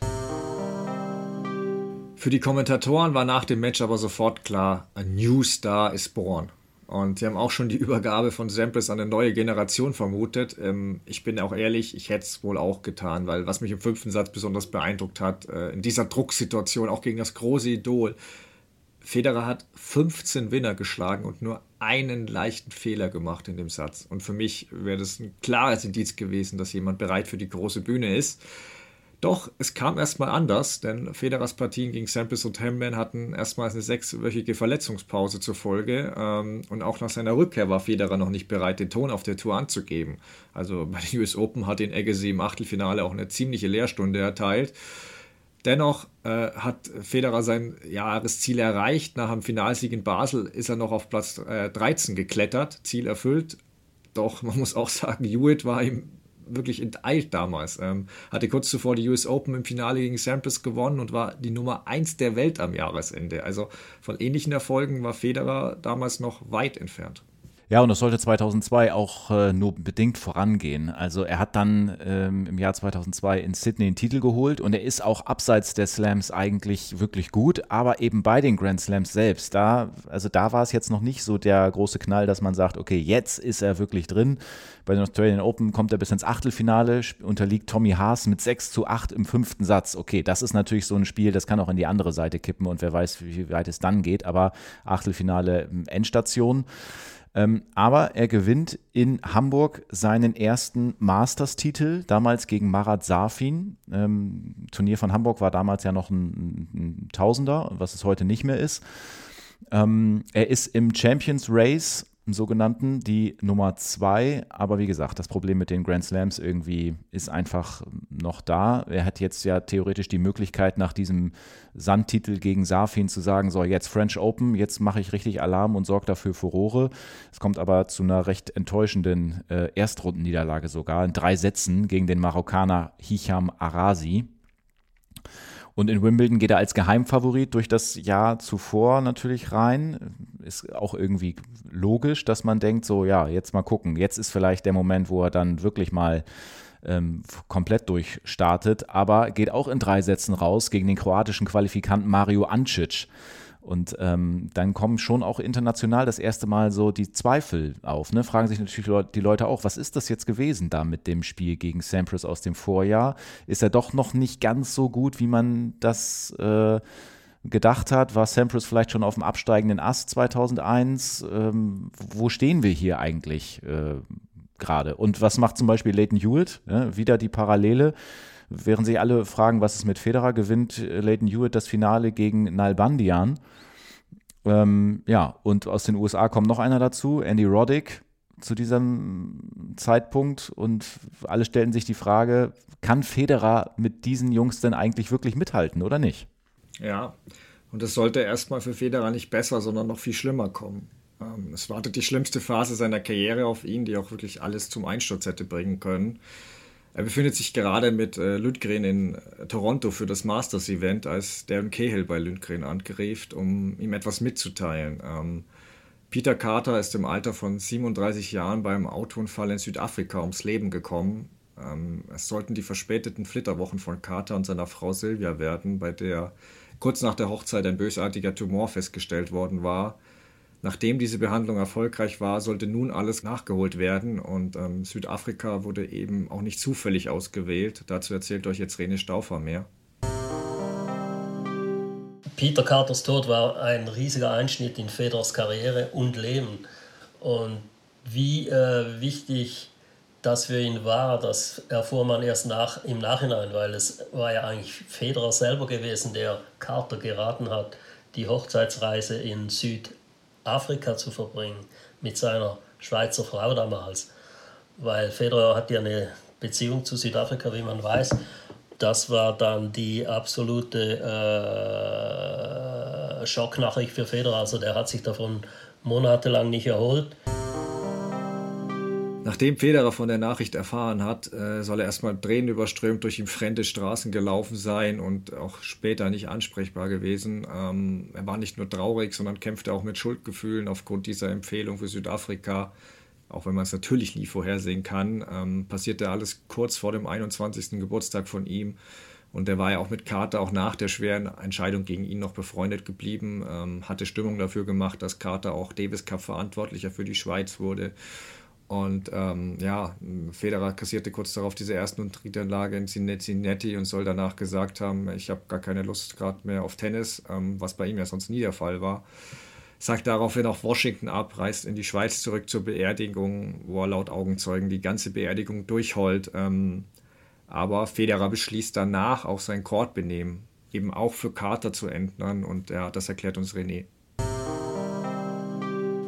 Für die Kommentatoren war nach dem Match aber sofort klar, ein New Star ist born. Und sie haben auch schon die Übergabe von Samples an eine neue Generation vermutet. Ähm, ich bin auch ehrlich, ich hätte es wohl auch getan, weil was mich im fünften Satz besonders beeindruckt hat, äh, in dieser Drucksituation, auch gegen das große Idol, Federer hat 15 Winner geschlagen und nur einen leichten Fehler gemacht in dem Satz. Und für mich wäre das ein klares Indiz gewesen, dass jemand bereit für die große Bühne ist. Doch, es kam erstmal anders, denn Federers Partien gegen Samples und Hamman hatten erstmals eine sechswöchige Verletzungspause zur Folge ähm, und auch nach seiner Rückkehr war Federer noch nicht bereit, den Ton auf der Tour anzugeben. Also bei den US Open hat ihn Agassi im Achtelfinale auch eine ziemliche Lehrstunde erteilt. Dennoch äh, hat Federer sein Jahresziel erreicht. Nach dem Finalsieg in Basel ist er noch auf Platz äh, 13 geklettert, Ziel erfüllt. Doch man muss auch sagen, Hewitt war ihm wirklich enteilt damals. Ähm, hatte kurz zuvor die US Open im Finale gegen Sampras gewonnen und war die Nummer 1 der Welt am Jahresende. Also von ähnlichen Erfolgen war Federer damals noch weit entfernt. Ja, und das sollte 2002 auch äh, nur bedingt vorangehen. Also er hat dann ähm, im Jahr 2002 in Sydney einen Titel geholt und er ist auch abseits der Slams eigentlich wirklich gut, aber eben bei den Grand Slams selbst, da, also da war es jetzt noch nicht so der große Knall, dass man sagt, okay, jetzt ist er wirklich drin. Bei den Australian Open kommt er bis ins Achtelfinale, unterliegt Tommy Haas mit 6 zu 8 im fünften Satz. Okay, das ist natürlich so ein Spiel, das kann auch in die andere Seite kippen und wer weiß, wie weit es dann geht, aber Achtelfinale Endstation. Ähm, aber er gewinnt in Hamburg seinen ersten Masters-Titel, damals gegen Marat Safin. Ähm, Turnier von Hamburg war damals ja noch ein, ein Tausender, was es heute nicht mehr ist. Ähm, er ist im Champions Race im sogenannten, die Nummer zwei. Aber wie gesagt, das Problem mit den Grand Slams irgendwie ist einfach noch da. Er hat jetzt ja theoretisch die Möglichkeit, nach diesem Sandtitel gegen Safin zu sagen, so jetzt French Open, jetzt mache ich richtig Alarm und sorge dafür Furore. Es kommt aber zu einer recht enttäuschenden äh, Erstrundenniederlage sogar in drei Sätzen gegen den Marokkaner Hicham Arasi. Und in Wimbledon geht er als Geheimfavorit durch das Jahr zuvor natürlich rein. Ist auch irgendwie logisch, dass man denkt, so ja, jetzt mal gucken. Jetzt ist vielleicht der Moment, wo er dann wirklich mal ähm, komplett durchstartet. Aber geht auch in drei Sätzen raus gegen den kroatischen Qualifikanten Mario Ancic. Und ähm, dann kommen schon auch international das erste Mal so die Zweifel auf. Ne? Fragen sich natürlich die Leute auch, was ist das jetzt gewesen da mit dem Spiel gegen Sampras aus dem Vorjahr? Ist er doch noch nicht ganz so gut, wie man das äh, gedacht hat? War Sampras vielleicht schon auf dem absteigenden Ast 2001? Ähm, wo stehen wir hier eigentlich äh, gerade? Und was macht zum Beispiel Leighton Hewitt? Ja, wieder die Parallele. Während sich alle fragen, was ist mit Federer, gewinnt Leighton Hewitt das Finale gegen Nal Bandian. Ähm, ja, und aus den USA kommt noch einer dazu, Andy Roddick, zu diesem Zeitpunkt. Und alle stellen sich die Frage, kann Federer mit diesen Jungs denn eigentlich wirklich mithalten oder nicht? Ja, und es sollte erstmal für Federer nicht besser, sondern noch viel schlimmer kommen. Ähm, es wartet die schlimmste Phase seiner Karriere auf ihn, die auch wirklich alles zum Einsturz hätte bringen können. Er befindet sich gerade mit äh, Lundgren in äh, Toronto für das Masters-Event, als Darren Cahill bei Lundgren angerieft, um ihm etwas mitzuteilen. Ähm, Peter Carter ist im Alter von 37 Jahren beim Autounfall in Südafrika ums Leben gekommen. Ähm, es sollten die verspäteten Flitterwochen von Carter und seiner Frau Sylvia werden, bei der kurz nach der Hochzeit ein bösartiger Tumor festgestellt worden war. Nachdem diese Behandlung erfolgreich war, sollte nun alles nachgeholt werden und ähm, Südafrika wurde eben auch nicht zufällig ausgewählt. Dazu erzählt euch jetzt Rene Stauffer mehr. Peter Carters Tod war ein riesiger Einschnitt in Federers Karriere und Leben. Und wie äh, wichtig das für ihn war, das erfuhr man erst nach, im Nachhinein, weil es war ja eigentlich Federer selber gewesen, der Carter geraten hat, die Hochzeitsreise in Südafrika Afrika zu verbringen mit seiner Schweizer Frau damals. Weil Federer hat ja eine Beziehung zu Südafrika, wie man weiß. Das war dann die absolute äh, Schocknachricht für Federer. Also der hat sich davon monatelang nicht erholt. Nachdem Federer von der Nachricht erfahren hat, äh, soll er erstmal Tränen überströmt durch ihm fremde Straßen gelaufen sein und auch später nicht ansprechbar gewesen. Ähm, er war nicht nur traurig, sondern kämpfte auch mit Schuldgefühlen aufgrund dieser Empfehlung für Südafrika. Auch wenn man es natürlich nie vorhersehen kann, ähm, passierte alles kurz vor dem 21. Geburtstag von ihm. Und er war ja auch mit Carter auch nach der schweren Entscheidung gegen ihn noch befreundet geblieben, ähm, hatte Stimmung dafür gemacht, dass Carter auch Davis Cup Verantwortlicher für die Schweiz wurde. Und ähm, ja, Federer kassierte kurz darauf diese ersten und Drittanlage in Cincinnati und soll danach gesagt haben, ich habe gar keine Lust gerade mehr auf Tennis, ähm, was bei ihm ja sonst nie der Fall war. Sagt daraufhin auch Washington ab, reist in die Schweiz zurück zur Beerdigung, wo er laut Augenzeugen die ganze Beerdigung durchheult. Ähm, Aber Federer beschließt danach auch sein Courtbenehmen eben auch für Carter zu ändern und ja, das erklärt uns René.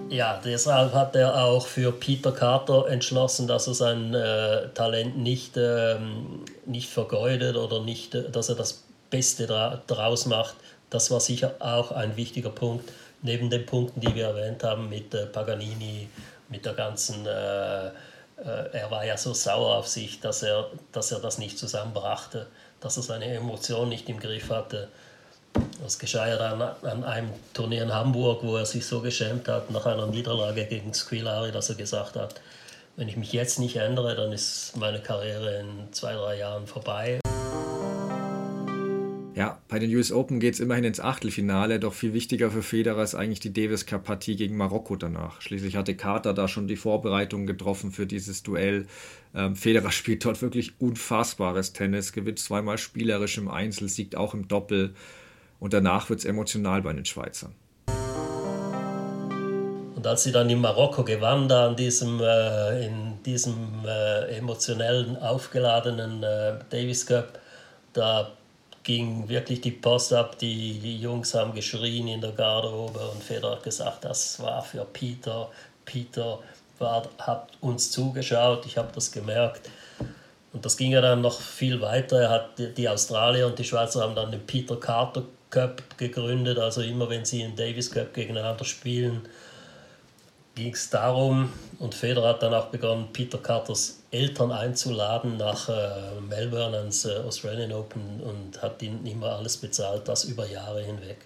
Ja, deshalb hat er auch für Peter Carter entschlossen, dass er sein äh, Talent nicht, ähm, nicht vergeudet oder nicht, äh, dass er das Beste dra daraus macht. Das war sicher auch ein wichtiger Punkt, neben den Punkten, die wir erwähnt haben mit äh, Paganini, mit der ganzen, äh, äh, er war ja so sauer auf sich, dass er, dass er das nicht zusammenbrachte, dass er seine Emotionen nicht im Griff hatte. Das geschah ja dann an einem Turnier in Hamburg, wo er sich so geschämt hat nach einer Niederlage gegen Squilari, dass er gesagt hat, wenn ich mich jetzt nicht ändere, dann ist meine Karriere in zwei, drei Jahren vorbei. Ja, bei den US Open geht es immerhin ins Achtelfinale, doch viel wichtiger für Federer ist eigentlich die Davis Cup Partie gegen Marokko danach. Schließlich hatte Carter da schon die Vorbereitungen getroffen für dieses Duell. Ähm, Federer spielt dort wirklich unfassbares Tennis, gewinnt zweimal spielerisch im Einzel, siegt auch im Doppel. Und danach wird es emotional bei den Schweizern. Und als sie dann in Marokko gewann, da in diesem, äh, in diesem äh, emotionellen, aufgeladenen äh, Davis Cup, da ging wirklich die Post ab. Die, die Jungs haben geschrien in der Garderobe und Federer hat gesagt, das war für Peter. Peter war, hat uns zugeschaut, ich habe das gemerkt. Und das ging ja dann noch viel weiter. Er hat die Australier und die Schweizer haben dann den Peter Carter Cup gegründet. Also immer wenn sie im Davis Cup gegeneinander spielen, ging es darum, und Federer hat dann auch begonnen, Peter Carters Eltern einzuladen nach äh, Melbourne ans äh, Australian Open und hat ihnen immer alles bezahlt, das über Jahre hinweg.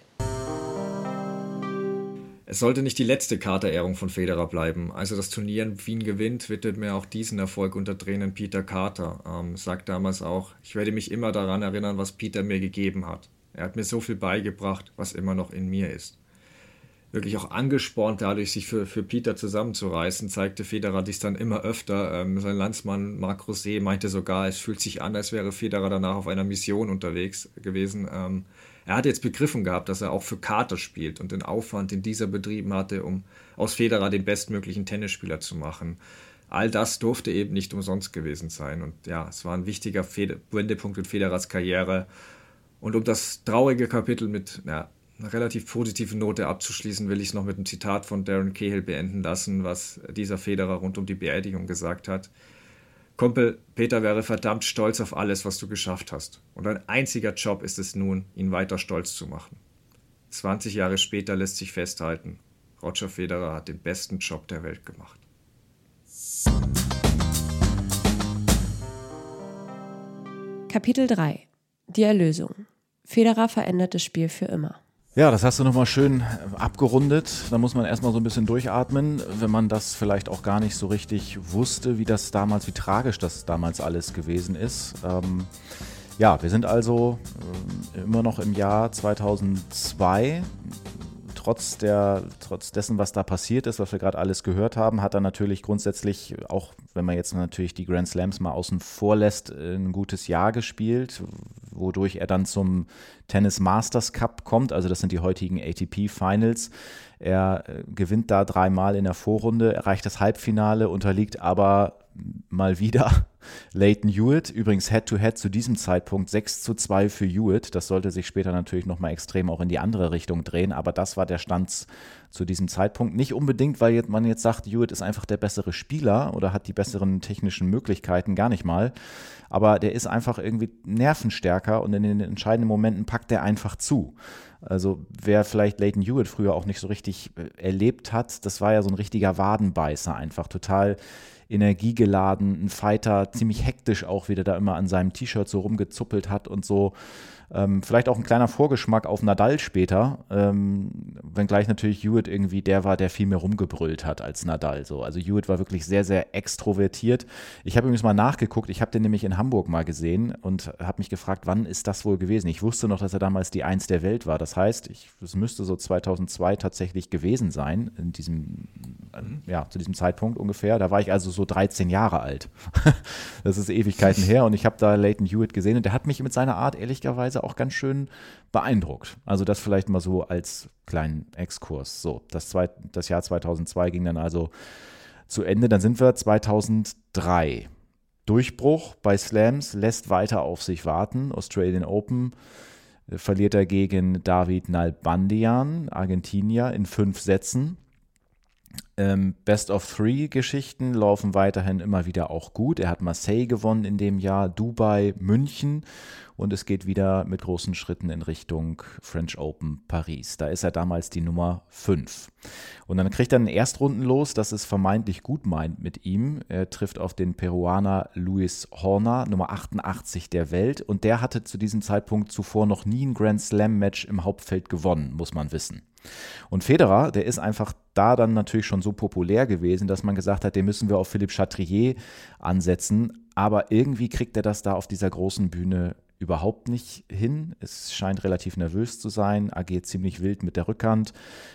Es sollte nicht die letzte Carter-Ehrung von Federer bleiben. Als er das Turnier in Wien gewinnt, widmet mir auch diesen Erfolg unter Tränen Peter Carter. Ähm, sagt damals auch, ich werde mich immer daran erinnern, was Peter mir gegeben hat. Er hat mir so viel beigebracht, was immer noch in mir ist. Wirklich auch angespornt dadurch, sich für, für Peter zusammenzureißen, zeigte Federer dies dann immer öfter. Ähm, sein Landsmann Marc Rosé meinte sogar, es fühlt sich an, als wäre Federer danach auf einer Mission unterwegs gewesen. Ähm, er hat jetzt begriffen gehabt, dass er auch für Kater spielt und den Aufwand, den dieser betrieben hatte, um aus Federer den bestmöglichen Tennisspieler zu machen. All das durfte eben nicht umsonst gewesen sein. Und ja, es war ein wichtiger Wendepunkt in Federers Karriere. Und um das traurige Kapitel mit ja, einer relativ positiven Note abzuschließen, will ich es noch mit einem Zitat von Darren Cahill beenden lassen, was dieser Federer rund um die Beerdigung gesagt hat. Kumpel, Peter wäre verdammt stolz auf alles, was du geschafft hast. Und ein einziger Job ist es nun, ihn weiter stolz zu machen. 20 Jahre später lässt sich festhalten, Roger Federer hat den besten Job der Welt gemacht. Kapitel 3 Die Erlösung Federer verändert das Spiel für immer. Ja, das hast du nochmal schön abgerundet. Da muss man erstmal so ein bisschen durchatmen, wenn man das vielleicht auch gar nicht so richtig wusste, wie das damals, wie tragisch das damals alles gewesen ist. Ähm, ja, wir sind also äh, immer noch im Jahr 2002 trotz, der, trotz dessen, was da passiert ist, was wir gerade alles gehört haben, hat er natürlich grundsätzlich, auch wenn man jetzt natürlich die Grand Slams mal außen vor lässt, ein gutes Jahr gespielt, wodurch er dann zum Tennis Masters Cup kommt. Also das sind die heutigen ATP Finals. Er äh, gewinnt da dreimal in der Vorrunde, erreicht das Halbfinale, unterliegt aber mal wieder Leighton Hewitt. Übrigens Head-to-Head -head zu diesem Zeitpunkt 6 zu 2 für Hewitt. Das sollte sich später natürlich nochmal extrem auch in die andere Richtung drehen, aber das war der Stand zu diesem Zeitpunkt. Nicht unbedingt, weil man jetzt sagt, Hewitt ist einfach der bessere Spieler oder hat die besseren technischen Möglichkeiten, gar nicht mal. Aber der ist einfach irgendwie nervenstärker und in den entscheidenden Momenten packt er einfach zu. Also wer vielleicht Leighton Hewitt früher auch nicht so richtig äh, erlebt hat, das war ja so ein richtiger Wadenbeißer einfach, total energiegeladen, ein Fighter, ziemlich hektisch auch, wie der da immer an seinem T-Shirt so rumgezuppelt hat und so ähm, vielleicht auch ein kleiner Vorgeschmack auf Nadal später, ähm, wenngleich natürlich Hewitt irgendwie der war, der viel mehr rumgebrüllt hat als Nadal. So. Also Hewitt war wirklich sehr, sehr extrovertiert. Ich habe übrigens mal nachgeguckt, ich habe den nämlich in Hamburg mal gesehen und habe mich gefragt, wann ist das wohl gewesen? Ich wusste noch, dass er damals die Eins der Welt war. Das heißt, es müsste so 2002 tatsächlich gewesen sein, in diesem, ja, zu diesem Zeitpunkt ungefähr. Da war ich also so 13 Jahre alt. das ist Ewigkeiten her und ich habe da Leighton Hewitt gesehen und der hat mich mit seiner Art ehrlicherweise auch ganz schön beeindruckt. Also das vielleicht mal so als kleinen Exkurs. So, das, zwei, das Jahr 2002 ging dann also zu Ende. Dann sind wir 2003. Durchbruch bei Slams lässt weiter auf sich warten. Australian Open äh, verliert er gegen David Nalbandian, Argentinier, in fünf Sätzen. Ähm, Best of Three Geschichten laufen weiterhin immer wieder auch gut. Er hat Marseille gewonnen in dem Jahr, Dubai, München und es geht wieder mit großen Schritten in Richtung French Open Paris. Da ist er damals die Nummer 5. Und dann kriegt er einen Erstrunden los, das es vermeintlich gut meint mit ihm. Er trifft auf den Peruaner Luis Horner, Nummer 88 der Welt. Und der hatte zu diesem Zeitpunkt zuvor noch nie ein Grand Slam Match im Hauptfeld gewonnen, muss man wissen. Und Federer, der ist einfach da dann natürlich schon so populär gewesen, dass man gesagt hat, den müssen wir auf Philippe Chatrier ansetzen. Aber irgendwie kriegt er das da auf dieser großen Bühne überhaupt nicht hin. Es scheint relativ nervös zu sein, agiert ziemlich wild mit der Rückhand,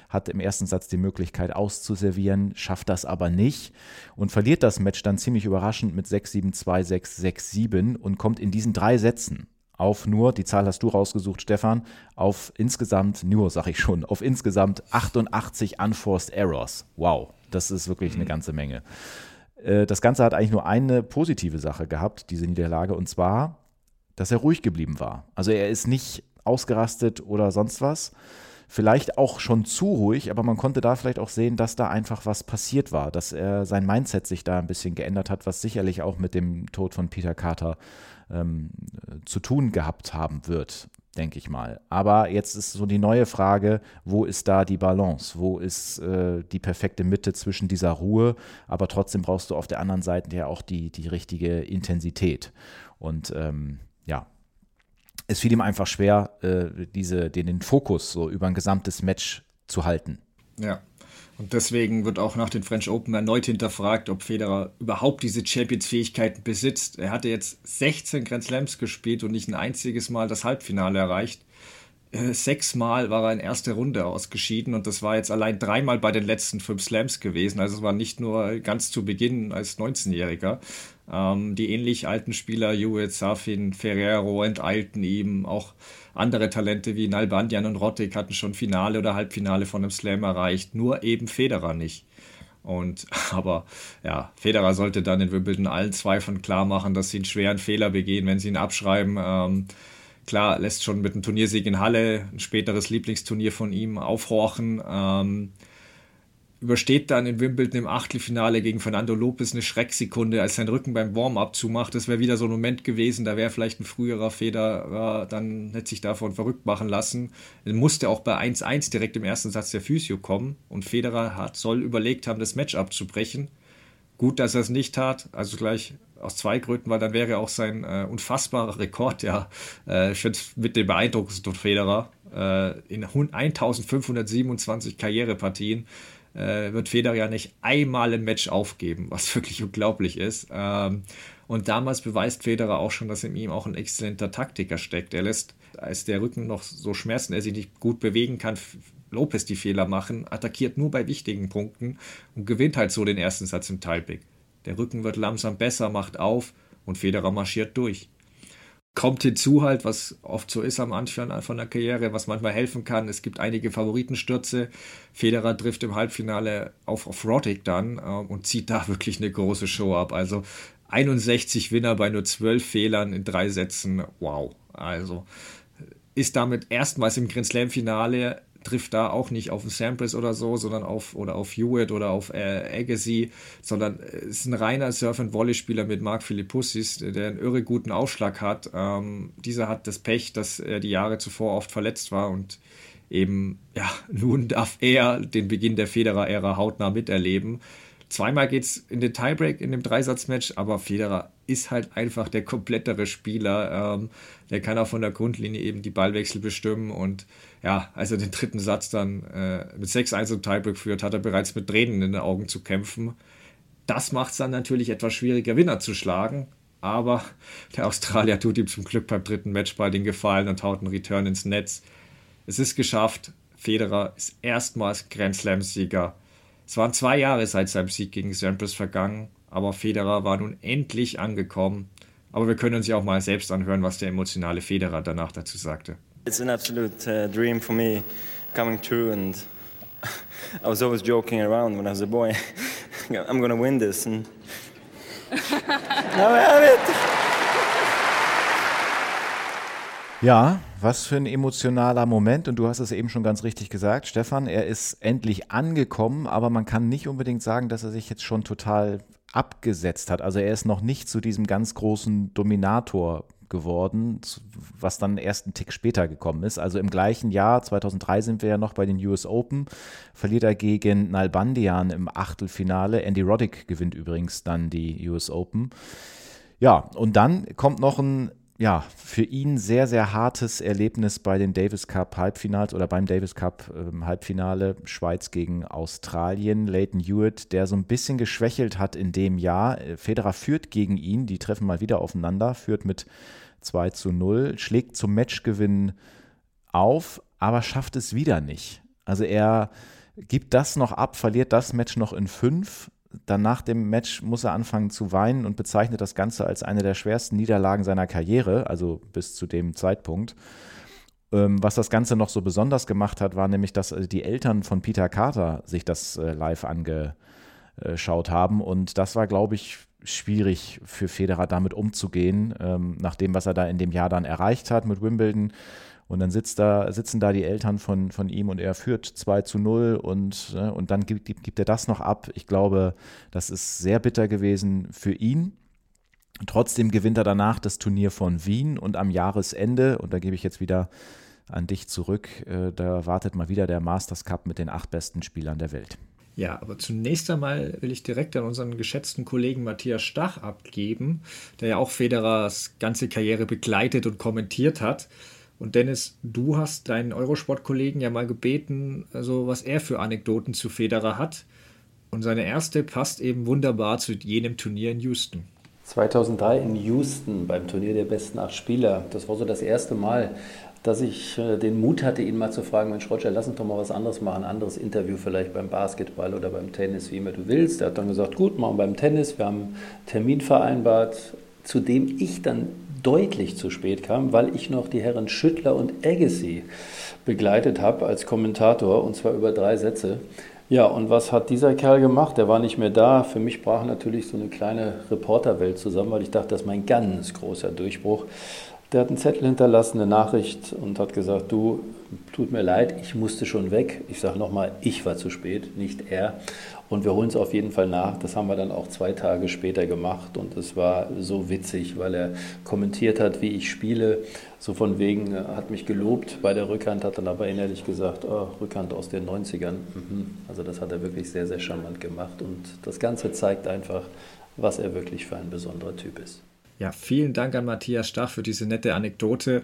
hat im ersten Satz die Möglichkeit auszuservieren, schafft das aber nicht und verliert das Match dann ziemlich überraschend mit 6-7, 2-6, 6-7 und kommt in diesen drei Sätzen auf nur, die Zahl hast du rausgesucht, Stefan, auf insgesamt, nur sag ich schon, auf insgesamt 88 Unforced Errors. Wow, das ist wirklich eine mhm. ganze Menge. Äh, das Ganze hat eigentlich nur eine positive Sache gehabt, diese Niederlage, und zwar dass er ruhig geblieben war. Also er ist nicht ausgerastet oder sonst was. Vielleicht auch schon zu ruhig, aber man konnte da vielleicht auch sehen, dass da einfach was passiert war, dass er sein Mindset sich da ein bisschen geändert hat, was sicherlich auch mit dem Tod von Peter Carter ähm, zu tun gehabt haben wird, denke ich mal. Aber jetzt ist so die neue Frage, wo ist da die Balance? Wo ist äh, die perfekte Mitte zwischen dieser Ruhe, aber trotzdem brauchst du auf der anderen Seite ja auch die, die richtige Intensität. Und ähm, ja, es fiel ihm einfach schwer, äh, diese, den, den Fokus so über ein gesamtes Match zu halten. Ja. Und deswegen wird auch nach den French Open erneut hinterfragt, ob Federer überhaupt diese Champions-Fähigkeiten besitzt. Er hatte jetzt 16 Grand Slams gespielt und nicht ein einziges Mal das Halbfinale erreicht. Äh, sechsmal war er in erster Runde ausgeschieden und das war jetzt allein dreimal bei den letzten fünf Slams gewesen. Also es war nicht nur ganz zu Beginn als 19-Jähriger. Ähm, die ähnlich alten Spieler, Hewitt, Safin, Ferrero enteilten ihm. Auch andere Talente wie Nalbandian und Rottig hatten schon Finale oder Halbfinale von einem Slam erreicht. Nur eben Federer nicht. Und aber ja, Federer sollte dann in Wimbledon allen Zweifeln klar machen, dass sie einen schweren Fehler begehen, wenn sie ihn abschreiben. Ähm, Klar, lässt schon mit einem Turniersieg in Halle ein späteres Lieblingsturnier von ihm aufhorchen. Ähm, übersteht dann in Wimbledon im Achtelfinale gegen Fernando Lopez eine Schrecksekunde, als sein Rücken beim Warm-up zumacht. Das wäre wieder so ein Moment gewesen, da wäre vielleicht ein früherer Federer, dann hätte sich davon verrückt machen lassen. Er musste auch bei 1-1 direkt im ersten Satz der Physio kommen und Federer hat, soll überlegt haben, das Match abzubrechen. Gut, dass er es nicht tat, also gleich aus zwei Gründen, weil dann wäre auch sein äh, unfassbarer Rekord, ja, äh, finde mit dem beeindruckendsten Federer, äh, in 1527 Karrierepartien äh, wird Federer ja nicht einmal ein Match aufgeben, was wirklich unglaublich ist. Ähm, und damals beweist Federer auch schon, dass in ihm auch ein exzellenter Taktiker steckt. Er lässt, als der Rücken noch so schmerzen, er sich nicht gut bewegen kann, Lopez die Fehler machen, attackiert nur bei wichtigen Punkten und gewinnt halt so den ersten Satz im Tiebreak. Der Rücken wird langsam besser, macht auf und Federer marschiert durch. Kommt hinzu halt, was oft so ist am Anfang von der Karriere, was manchmal helfen kann. Es gibt einige Favoritenstürze. Federer trifft im Halbfinale auf, auf Roddick dann äh, und zieht da wirklich eine große Show ab. Also 61 Winner bei nur 12 Fehlern in drei Sätzen. Wow. Also ist damit erstmals im Grand Slam Finale trifft da auch nicht auf Sampras oder so, sondern auf oder auf Hewitt oder auf äh, Agassi, sondern es ist ein reiner Surf- and Volley-Spieler mit Marc Philippussis, der einen irre guten Ausschlag hat. Ähm, dieser hat das Pech, dass er die Jahre zuvor oft verletzt war und eben, ja, nun darf er den Beginn der Federer-Ära hautnah miterleben. Zweimal geht es in den Tiebreak in dem Dreisatzmatch, aber Federer ist halt einfach der komplettere Spieler. Ähm, der kann auch von der Grundlinie eben die Ballwechsel bestimmen und ja, als er den dritten Satz dann äh, mit 6-1 im Tiebreak führt, hat er bereits mit Tränen in den Augen zu kämpfen. Das macht es dann natürlich etwas schwieriger, Winner zu schlagen. Aber der Australier tut ihm zum Glück beim dritten Match bei den Gefallen und haut einen Return ins Netz. Es ist geschafft. Federer ist erstmals Grand Slam-Sieger. Es waren zwei Jahre seit seinem Sieg gegen Sampras vergangen, aber Federer war nun endlich angekommen. Aber wir können uns ja auch mal selbst anhören, was der emotionale Federer danach dazu sagte. It's an absolute uh, dream for me coming true, and I was always joking around when I was a boy. I'm gonna win this, and Now have it! Ja, was für ein emotionaler Moment. Und du hast es eben schon ganz richtig gesagt, Stefan. Er ist endlich angekommen, aber man kann nicht unbedingt sagen, dass er sich jetzt schon total abgesetzt hat. Also er ist noch nicht zu diesem ganz großen Dominator geworden, was dann erst einen Tick später gekommen ist. Also im gleichen Jahr, 2003 sind wir ja noch bei den US Open, verliert er gegen Nalbandian im Achtelfinale. Andy Roddick gewinnt übrigens dann die US Open. Ja, und dann kommt noch ein ja, für ihn sehr, sehr hartes Erlebnis bei den Davis Cup Halbfinals oder beim Davis Cup äh, Halbfinale Schweiz gegen Australien. Leighton Hewitt, der so ein bisschen geschwächelt hat in dem Jahr. Äh, Federer führt gegen ihn, die treffen mal wieder aufeinander, führt mit 2 zu 0, schlägt zum Matchgewinn auf, aber schafft es wieder nicht. Also er gibt das noch ab, verliert das Match noch in fünf dann nach dem Match muss er anfangen zu weinen und bezeichnet das Ganze als eine der schwersten Niederlagen seiner Karriere, also bis zu dem Zeitpunkt. Ähm, was das Ganze noch so besonders gemacht hat, war nämlich, dass äh, die Eltern von Peter Carter sich das äh, live angeschaut haben. Und das war, glaube ich, schwierig für Federer damit umzugehen, ähm, nach dem, was er da in dem Jahr dann erreicht hat mit Wimbledon und dann sitzt da, sitzen da die Eltern von, von ihm und er führt 2 zu 0 und, ne, und dann gibt, gibt er das noch ab. Ich glaube, das ist sehr bitter gewesen für ihn. Trotzdem gewinnt er danach das Turnier von Wien und am Jahresende, und da gebe ich jetzt wieder an dich zurück, äh, da wartet mal wieder der Masters Cup mit den acht besten Spielern der Welt. Ja, aber zunächst einmal will ich direkt an unseren geschätzten Kollegen Matthias Stach abgeben, der ja auch Federers ganze Karriere begleitet und kommentiert hat. Und Dennis, du hast deinen Eurosport-Kollegen ja mal gebeten, also was er für Anekdoten zu Federer hat. Und seine erste passt eben wunderbar zu jenem Turnier in Houston. 2003 in Houston beim Turnier der besten acht Spieler. Das war so das erste Mal, dass ich äh, den Mut hatte, ihn mal zu fragen, Mensch Roger, lass uns doch mal was anderes machen, ein anderes Interview vielleicht beim Basketball oder beim Tennis, wie immer du willst. Er hat dann gesagt, gut, machen wir beim Tennis. Wir haben einen Termin vereinbart, zu dem ich dann deutlich zu spät kam, weil ich noch die Herren Schüttler und Agassi begleitet habe als Kommentator und zwar über drei Sätze. Ja, und was hat dieser Kerl gemacht? Der war nicht mehr da. Für mich brach natürlich so eine kleine Reporterwelt zusammen, weil ich dachte, das ist mein ganz großer Durchbruch. Der hat einen Zettel hinterlassen, eine Nachricht und hat gesagt, du, tut mir leid, ich musste schon weg. Ich sage nochmal, ich war zu spät, nicht er. Und wir holen es auf jeden Fall nach. Das haben wir dann auch zwei Tage später gemacht. Und es war so witzig, weil er kommentiert hat, wie ich spiele. So von wegen, äh, hat mich gelobt bei der Rückhand, hat dann aber innerlich gesagt, oh, Rückhand aus den 90ern. Mhm. Also das hat er wirklich sehr, sehr charmant gemacht. Und das Ganze zeigt einfach, was er wirklich für ein besonderer Typ ist. Ja, vielen Dank an Matthias Stach für diese nette Anekdote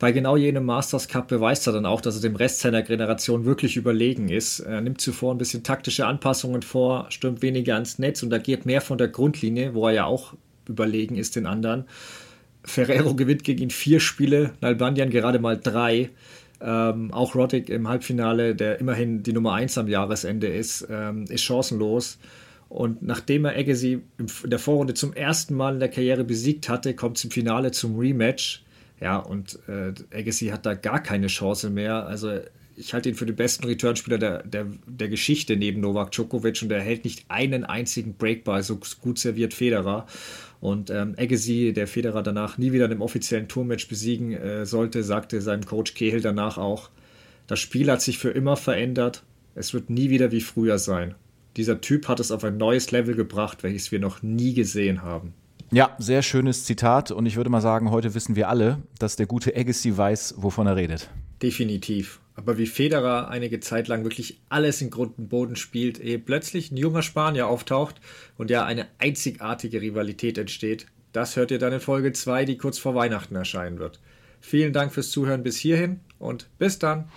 bei genau jenem Masters Cup beweist er dann auch, dass er dem Rest seiner Generation wirklich überlegen ist. Er nimmt zuvor ein bisschen taktische Anpassungen vor, stürmt weniger ans Netz und agiert mehr von der Grundlinie, wo er ja auch überlegen ist den anderen. Ferrero gewinnt gegen ihn vier Spiele, Nalbandian gerade mal drei. Ähm, auch Roddick im Halbfinale, der immerhin die Nummer 1 am Jahresende ist, ähm, ist chancenlos. Und nachdem er Agassi in der Vorrunde zum ersten Mal in der Karriere besiegt hatte, kommt es im Finale zum Rematch. Ja, und äh, Agassi hat da gar keine Chance mehr. Also ich halte ihn für den besten Returnspieler der, der, der Geschichte neben Novak Djokovic und er hält nicht einen einzigen Breakball, so gut serviert Federer. Und ähm, Agassi, der Federer danach nie wieder in einem offiziellen Tourmatch besiegen äh, sollte, sagte seinem Coach Kehl danach auch, das Spiel hat sich für immer verändert, es wird nie wieder wie früher sein. Dieser Typ hat es auf ein neues Level gebracht, welches wir noch nie gesehen haben. Ja, sehr schönes Zitat und ich würde mal sagen, heute wissen wir alle, dass der gute Agassi weiß, wovon er redet. Definitiv. Aber wie Federer einige Zeit lang wirklich alles in Grund und Boden spielt, ehe plötzlich ein junger Spanier auftaucht und ja eine einzigartige Rivalität entsteht, das hört ihr dann in Folge 2, die kurz vor Weihnachten erscheinen wird. Vielen Dank fürs Zuhören bis hierhin und bis dann.